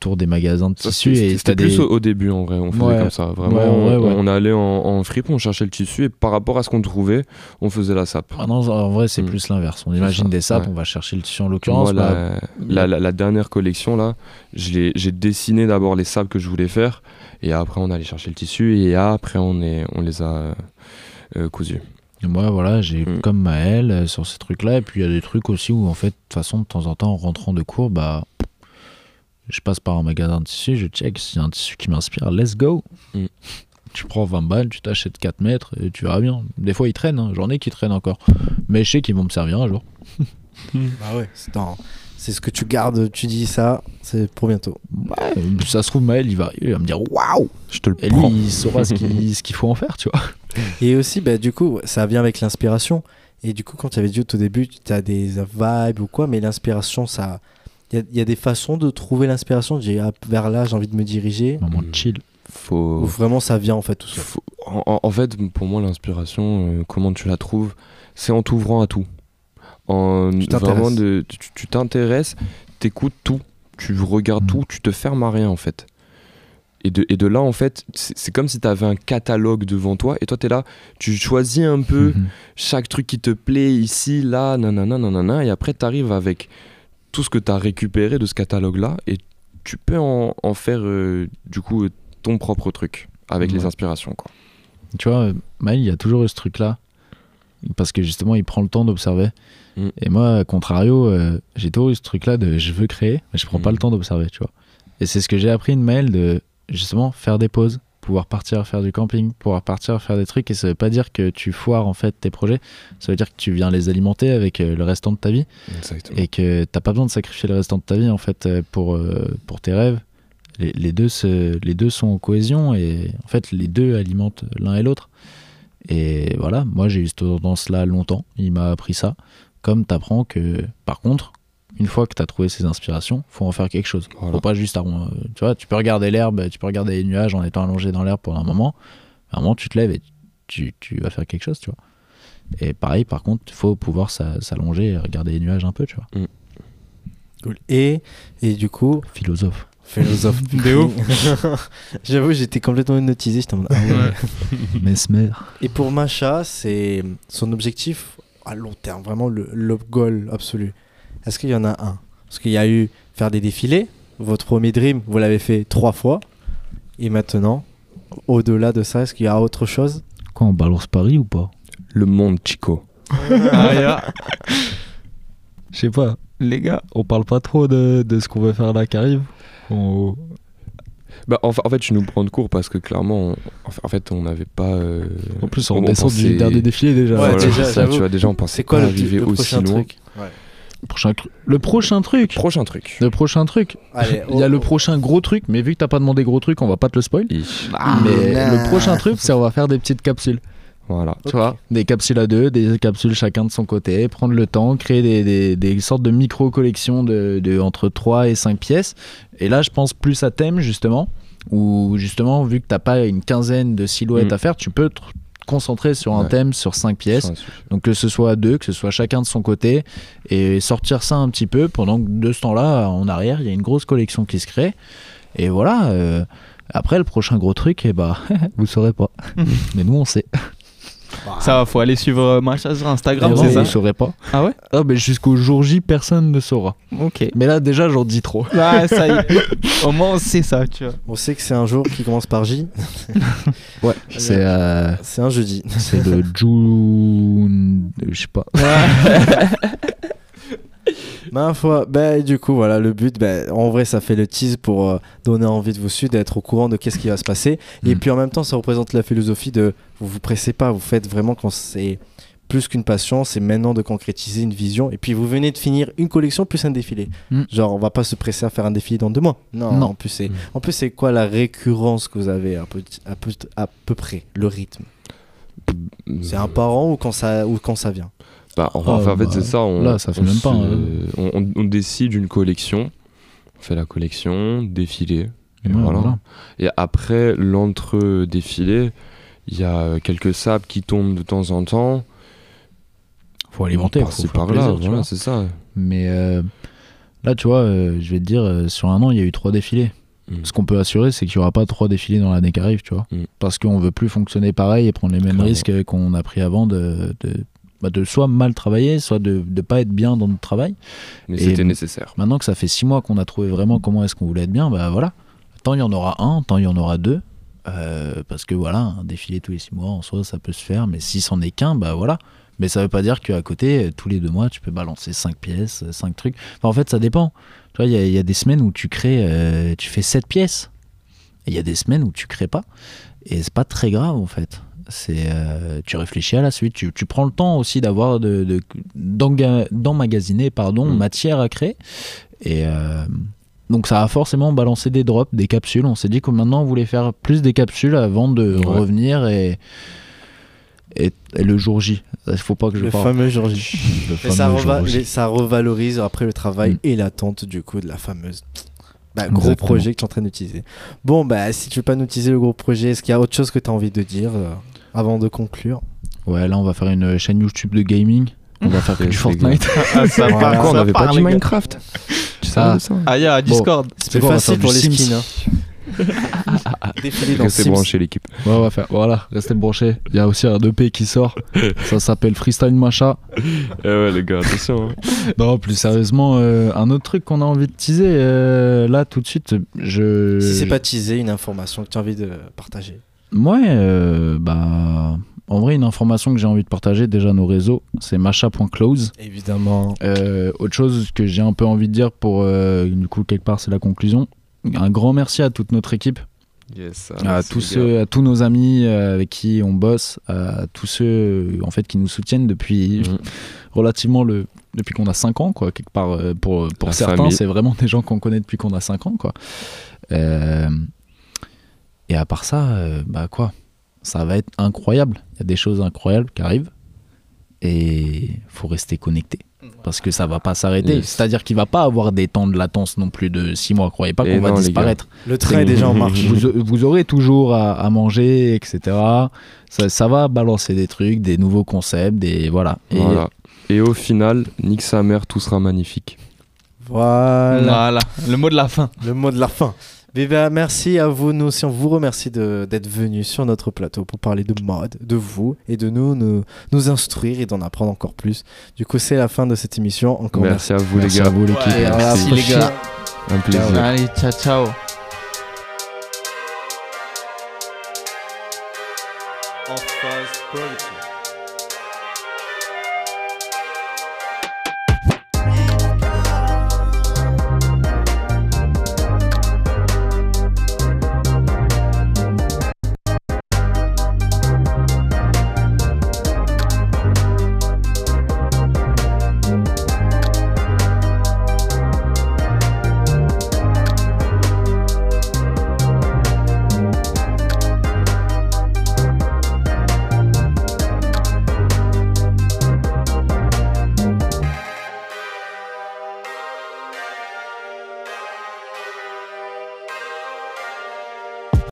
S3: tour des magasins de tissus
S2: c'était-
S3: et
S2: C'était plus au, au début en vrai, on faisait
S3: Ouais.
S2: comme ça. Vraiment,
S3: Ouais,
S2: on,
S3: ouais.
S2: on allait en, en fripe, on cherchait le tissu et par rapport à ce qu'on trouvait, on faisait la sape.
S3: Ah non, en vrai, c'est
S2: Mm.
S3: plus l'inverse. On imagine
S2: ça,
S3: des sapes, on va chercher le tissu en l'occurrence. Bah,
S2: la, la, la- la dernière collection, là, j'ai dessiné d'abord les sapes que je voulais faire, et après on allait chercher le tissu, et après on, est, on les a euh, cousus.
S3: Et moi, voilà, j'ai
S2: Mm.
S3: comme Maël euh, sur ces trucs-là. Et puis, il y a des trucs aussi où, en fait, de toute façon, de temps en temps, en rentrant de cours, bah, je passe par un magasin de tissus, je check s'il y a un tissu qui m'inspire, let's go.
S2: Mm.
S3: Tu prends 20 balles, tu t'achètes 4 mètres et tu verras bien. Des fois, ils traînent, hein. j'en ai qui traînent encore. Mais je sais qu'ils vont me servir un jour.
S1: Bah ouais, c'est dans- c'est ce que tu gardes, tu dis ça, c'est pour bientôt.
S3: Ouais, ça se trouve, Maël, il va, il va me dire waouh
S2: Je te le
S3: Et
S2: prends.
S3: lui, il saura ce qu'il ce qu'il faut en faire, tu vois.
S1: Et aussi, bah, du coup, ça vient avec l'inspiration. Et du coup, quand tu avais dit au début, tu as des vibes ou quoi, mais l'inspiration, ça. Il y, a- il y a des façons de trouver l'inspiration. J'ai ah, vers là, j'ai envie de me diriger.
S3: Moment chill.
S2: Faut...
S1: Ou vraiment, ça vient en fait tout seul.
S2: Faut- En, fait, pour moi, l'inspiration, euh, comment tu la trouves C'est en t'ouvrant à tout. En
S1: Tu t'intéresses.
S2: tu tu t'intéresses, t'écoutes tout, tu regardes tout, tu te fermes à rien en fait. Et de, et de là, en fait, c'est comme si tu avais un catalogue devant toi et toi, tu es là, tu choisis un peu
S3: Mhm.
S2: chaque truc qui te plaît ici, là, nanana, nanana, et après, tu arrives avec tout ce que tu as récupéré de ce catalogue-là et tu peux en, en faire, euh, du coup, ton propre truc avec les inspirations, quoi.
S3: Tu vois, Maël, il y a toujours eu ce truc-là. Parce que justement, il prend le temps d'observer.
S2: Mm.
S3: Et moi, à contrario, euh, j'ai toujours eu ce truc-là de je veux créer, mais je prends pas
S2: Mm.
S3: le temps d'observer, tu vois. Et c'est ce que j'ai appris de Maël de justement faire des pauses, pouvoir partir faire du camping, pouvoir partir faire des trucs. Et ça veut pas dire que tu foires en fait tes projets. Ça veut dire que tu viens les alimenter avec euh, le restant de ta vie.
S2: Exactement.
S3: Et que t'as pas besoin de sacrifier le restant de ta vie en fait euh, pour, euh, pour tes rêves. Les, les deux se- les deux sont en cohésion et en fait les deux alimentent l'un et l'autre. Et voilà, moi j'ai eu cette tendance-là longtemps, il m'a appris ça. Comme t'apprends que, par contre, une fois que t'as trouvé ces inspirations, faut en faire quelque chose. Faut pas juste, arron- euh, tu vois, tu peux regarder l'herbe, tu peux regarder les nuages en étant allongé dans l'herbe pour un moment. À un moment, tu te lèves et tu, tu vas faire quelque chose, tu vois. Et pareil, par contre, il faut pouvoir s'a- s'allonger et regarder les nuages un peu, tu vois.
S1: Cool. Et, et du coup.
S3: Philosophe.
S1: Philosophe.
S4: De ouf.
S1: J'avoue, j'étais complètement hypnotisé. J'étais en mode, ah ouais.
S3: Mesmer.
S1: Et pour Macha, c'est son objectif à long terme, vraiment le, le goal absolu. Est-ce qu'il y en a un? Parce qu'il y a eu faire des défilés. Votre premier dream, vous l'avez fait trois fois. Et maintenant, au-delà de ça, est-ce qu'il y a autre chose?
S3: Quoi, on balance Paris ou pas?
S2: Le monde, Chico.
S4: Ah, ya.
S3: Je sais pas.
S4: Les gars.
S3: On parle pas trop de, de ce qu'on veut faire là qui arrive On-
S2: Bah, en, fa- en fait, tu nous prends de cours parce que clairement, on- en fa- en fait, on n'avait pas. euh,
S3: En plus, on descend du
S2: pensait-
S3: dernier défilé déjà. Ouais, déjà,
S2: ça, tu vois, déjà, on pensait
S1: quoi
S2: pas
S1: le-
S2: arriver
S1: le
S2: aussi loin.
S1: truc? Ouais.
S3: Prochain Le prochain truc.
S2: Prochain truc.
S3: Le prochain truc.
S1: Allez,
S3: Il y a
S1: oh,
S3: le
S1: oh.
S3: prochain gros truc, mais vu que t'as pas demandé gros truc, on va pas te le spoil.
S2: Ah,
S3: mais
S1: nah.
S3: le prochain truc, c'est on va faire des petites capsules.
S2: Voilà.
S3: Tu vois, des capsules à deux, des capsules chacun de son côté, prendre le temps, créer des, des- des sortes de micro-collections de, de entre 3 et 5 pièces. Et là, je pense plus à thème, justement, où justement, vu que t'as pas une quinzaine de silhouettes
S2: Mm.
S3: à faire, tu peux concentrer sur un
S2: Ouais.
S3: thème, sur 5 pièces. Donc que ce soit à deux, que ce soit chacun de son côté, et sortir ça un petit peu pendant que de ce temps-là, en arrière, il y a une grosse collection qui se crée. Et voilà. euh, après, le prochain gros truc, eh bah, vous saurez pas. Mais nous, on sait.
S4: Ça va, faut aller suivre euh, Macha sur Instagram, c'est ça
S3: vous saurez pas.
S4: Ah ouais
S3: Ah, mais jusqu'au jour J, personne ne saura.
S4: Ok.
S3: Mais là, déjà, j'en dis trop.
S4: Ouais, ça y est. Au moins, on sait ça, tu vois.
S1: On sait que c'est un jour qui commence par J.
S3: Ouais, c'est euh,
S1: C'est un jeudi.
S3: c'est le June. Je sais pas.
S1: Ma foi, bah, du coup, voilà, le but, bah, en vrai, ça fait le tease pour euh, donner envie de vous suivre, d'être au courant de qu'est-ce qui va se passer. Et
S3: Mm.
S1: puis en même temps, ça représente la philosophie de vous vous pressez pas, vous faites vraiment quand c'est plus qu'une passion, c'est maintenant de concrétiser une vision. Et puis vous venez de finir une collection plus un défilé.
S3: Mm.
S1: Genre, on va pas se presser à faire un défilé dans deux mois. Non,
S3: Non.
S1: en plus, c'est en plus, c'est quoi la récurrence que vous avez à peu, à peu, à peu près, le rythme? C'est un par an ou quand ça, ou quand ça vient?
S2: Bah, en,
S3: Ah,
S2: en fait,
S3: bah,
S2: c'est ça. On,
S3: là, ça fait
S2: on
S3: même pas, hein.
S2: on, décide une collection, on fait la collection, défilé. Et,
S3: Ouais,
S2: voilà.
S3: voilà.
S2: et après l'entre-défilé, il y a quelques sables qui tombent de temps en temps.
S3: Faut alimenter, faut
S2: Par-ci,
S3: faire
S2: par-là,
S3: plaisir, tu
S2: voilà,
S3: vois.
S2: c'est ça.
S3: Mais euh, là, tu vois, euh, je vais te dire, euh, sur un an, il y a eu trois défilés.
S2: Mm.
S3: Ce qu'on peut assurer, c'est qu'il n'y aura pas trois défilés dans l'année qui arrive, tu vois.
S2: Mm.
S3: Parce qu'on veut plus fonctionner pareil et prendre les mêmes
S2: Clairement.
S3: risques qu'on a pris avant de, de, bah, de soit mal travailler, soit de ne pas être bien dans notre travail.
S2: Mais c'était nécessaire.
S3: Maintenant que ça fait six mois qu'on a trouvé vraiment comment est-ce qu'on voulait être bien, bah voilà. Tant il y en aura un, tant il y en aura deux. Euh, parce que voilà, un défilé tous les six mois en soi, ça peut se faire. Mais si c'en est qu'un, bah voilà. Mais ça veut pas dire qu'à côté, euh, tous les deux mois, tu peux balancer cinq pièces, euh, cinq trucs. Enfin, en fait, ça dépend. Tu vois, il y, a- il y a des semaines où tu crées, euh, tu fais sept pièces. Et il y a des semaines où tu crées pas. Et c'est pas très grave, en fait. C'est, euh, tu réfléchis à la suite. Tu, tu prends le temps aussi d'avoir de, d'emmagasiner pardon, matière à créer. Et euh, donc ça a forcément balancé des drops, des capsules. On s'est dit que maintenant on voulait faire plus des capsules avant de
S2: Ouais.
S3: revenir et, et, et le jour J. Il faut pas que je
S1: Le
S3: parle.
S1: fameux jour J.
S3: Le
S1: ça,
S3: fameux
S1: reva-
S3: jour J.
S1: ça revalorise après le travail
S3: Mm.
S1: et l'attente du coup de la fameuse bah, gros
S3: Exactement.
S1: projet que tu es en train d'utiliser. Bon, bah si tu veux pas nous utiliser le gros projet, est-ce qu'il y a autre chose que tu as envie de dire euh, avant de conclure
S3: Ouais, là on va faire une chaîne YouTube de gaming. On va faire que du. Fortnite.
S4: Ah, ça
S1: Voilà.
S2: Quoi, on n'avait pas
S4: gars.
S2: Minecraft Tu
S3: Ah.
S2: ça
S4: Ah, il y a Discord.
S1: C'est facile pour
S3: du
S1: les
S3: Sims.
S1: skins. Hein.
S2: Restez branchés l'équipe.
S3: Ouais, on va faire. Voilà, restez branchés. Il y a aussi un EP qui sort. Ça s'appelle Freestyle Macha.
S2: Eh ouais les gars, attention. hein.
S3: Non, plus sérieusement, euh, un autre truc qu'on a envie de teaser, euh, là tout de suite, je.
S1: Si c'est pas teasé, une information que tu as envie de partager.
S3: Ouais, euh, bah. En vrai, une information que j'ai envie de partager, déjà nos réseaux, c'est macha.close.
S1: Évidemment.
S3: Euh, autre chose que j'ai un peu envie de dire pour. euh, du coup, quelque part, c'est la conclusion. Un grand merci à toute notre équipe.
S2: Yes,
S3: à tous ceux, à tous nos amis avec qui on bosse, à tous ceux en fait qui nous soutiennent depuis
S2: Mhm.
S3: relativement le depuis qu'on a 5 ans quoi quelque part pour pour certains c'est vraiment des gens qu'on connaît depuis qu'on a 5 ans quoi. Euh, et à part ça euh, bah quoi ça va être incroyable, il y a des choses incroyables qui arrivent et faut rester connecté. Parce que ça va pas s'arrêter.
S2: Yes.
S3: C'est-à-dire qu'il va pas avoir des temps de latence non plus de 6 mois. Croyez pas qu'on va disparaître.
S1: Le train est déjà en marche.
S3: Vous, vous aurez toujours à, à manger, etc. Ça, ça va balancer des trucs, des nouveaux concepts, des voilà. Et
S2: Voilà. Et au final, nique sa mère, tout sera magnifique.
S1: Voilà.
S4: Voilà, le mot de la fin.
S1: Le mot de la fin. Ben, merci à vous. Nous aussi, on vous remercie de- d'être venus sur notre plateau pour parler de mode, de vous et de nous, nous, nous instruire et d'en apprendre encore plus. Du coup, c'est la fin de cette émission. Encore
S2: Merci à vous
S3: Merci
S2: les gars.
S3: à vous, l'équipe.
S4: Merci, les gars.
S2: Un plaisir.
S4: Allez, ciao, ciao.
S1: En phase production.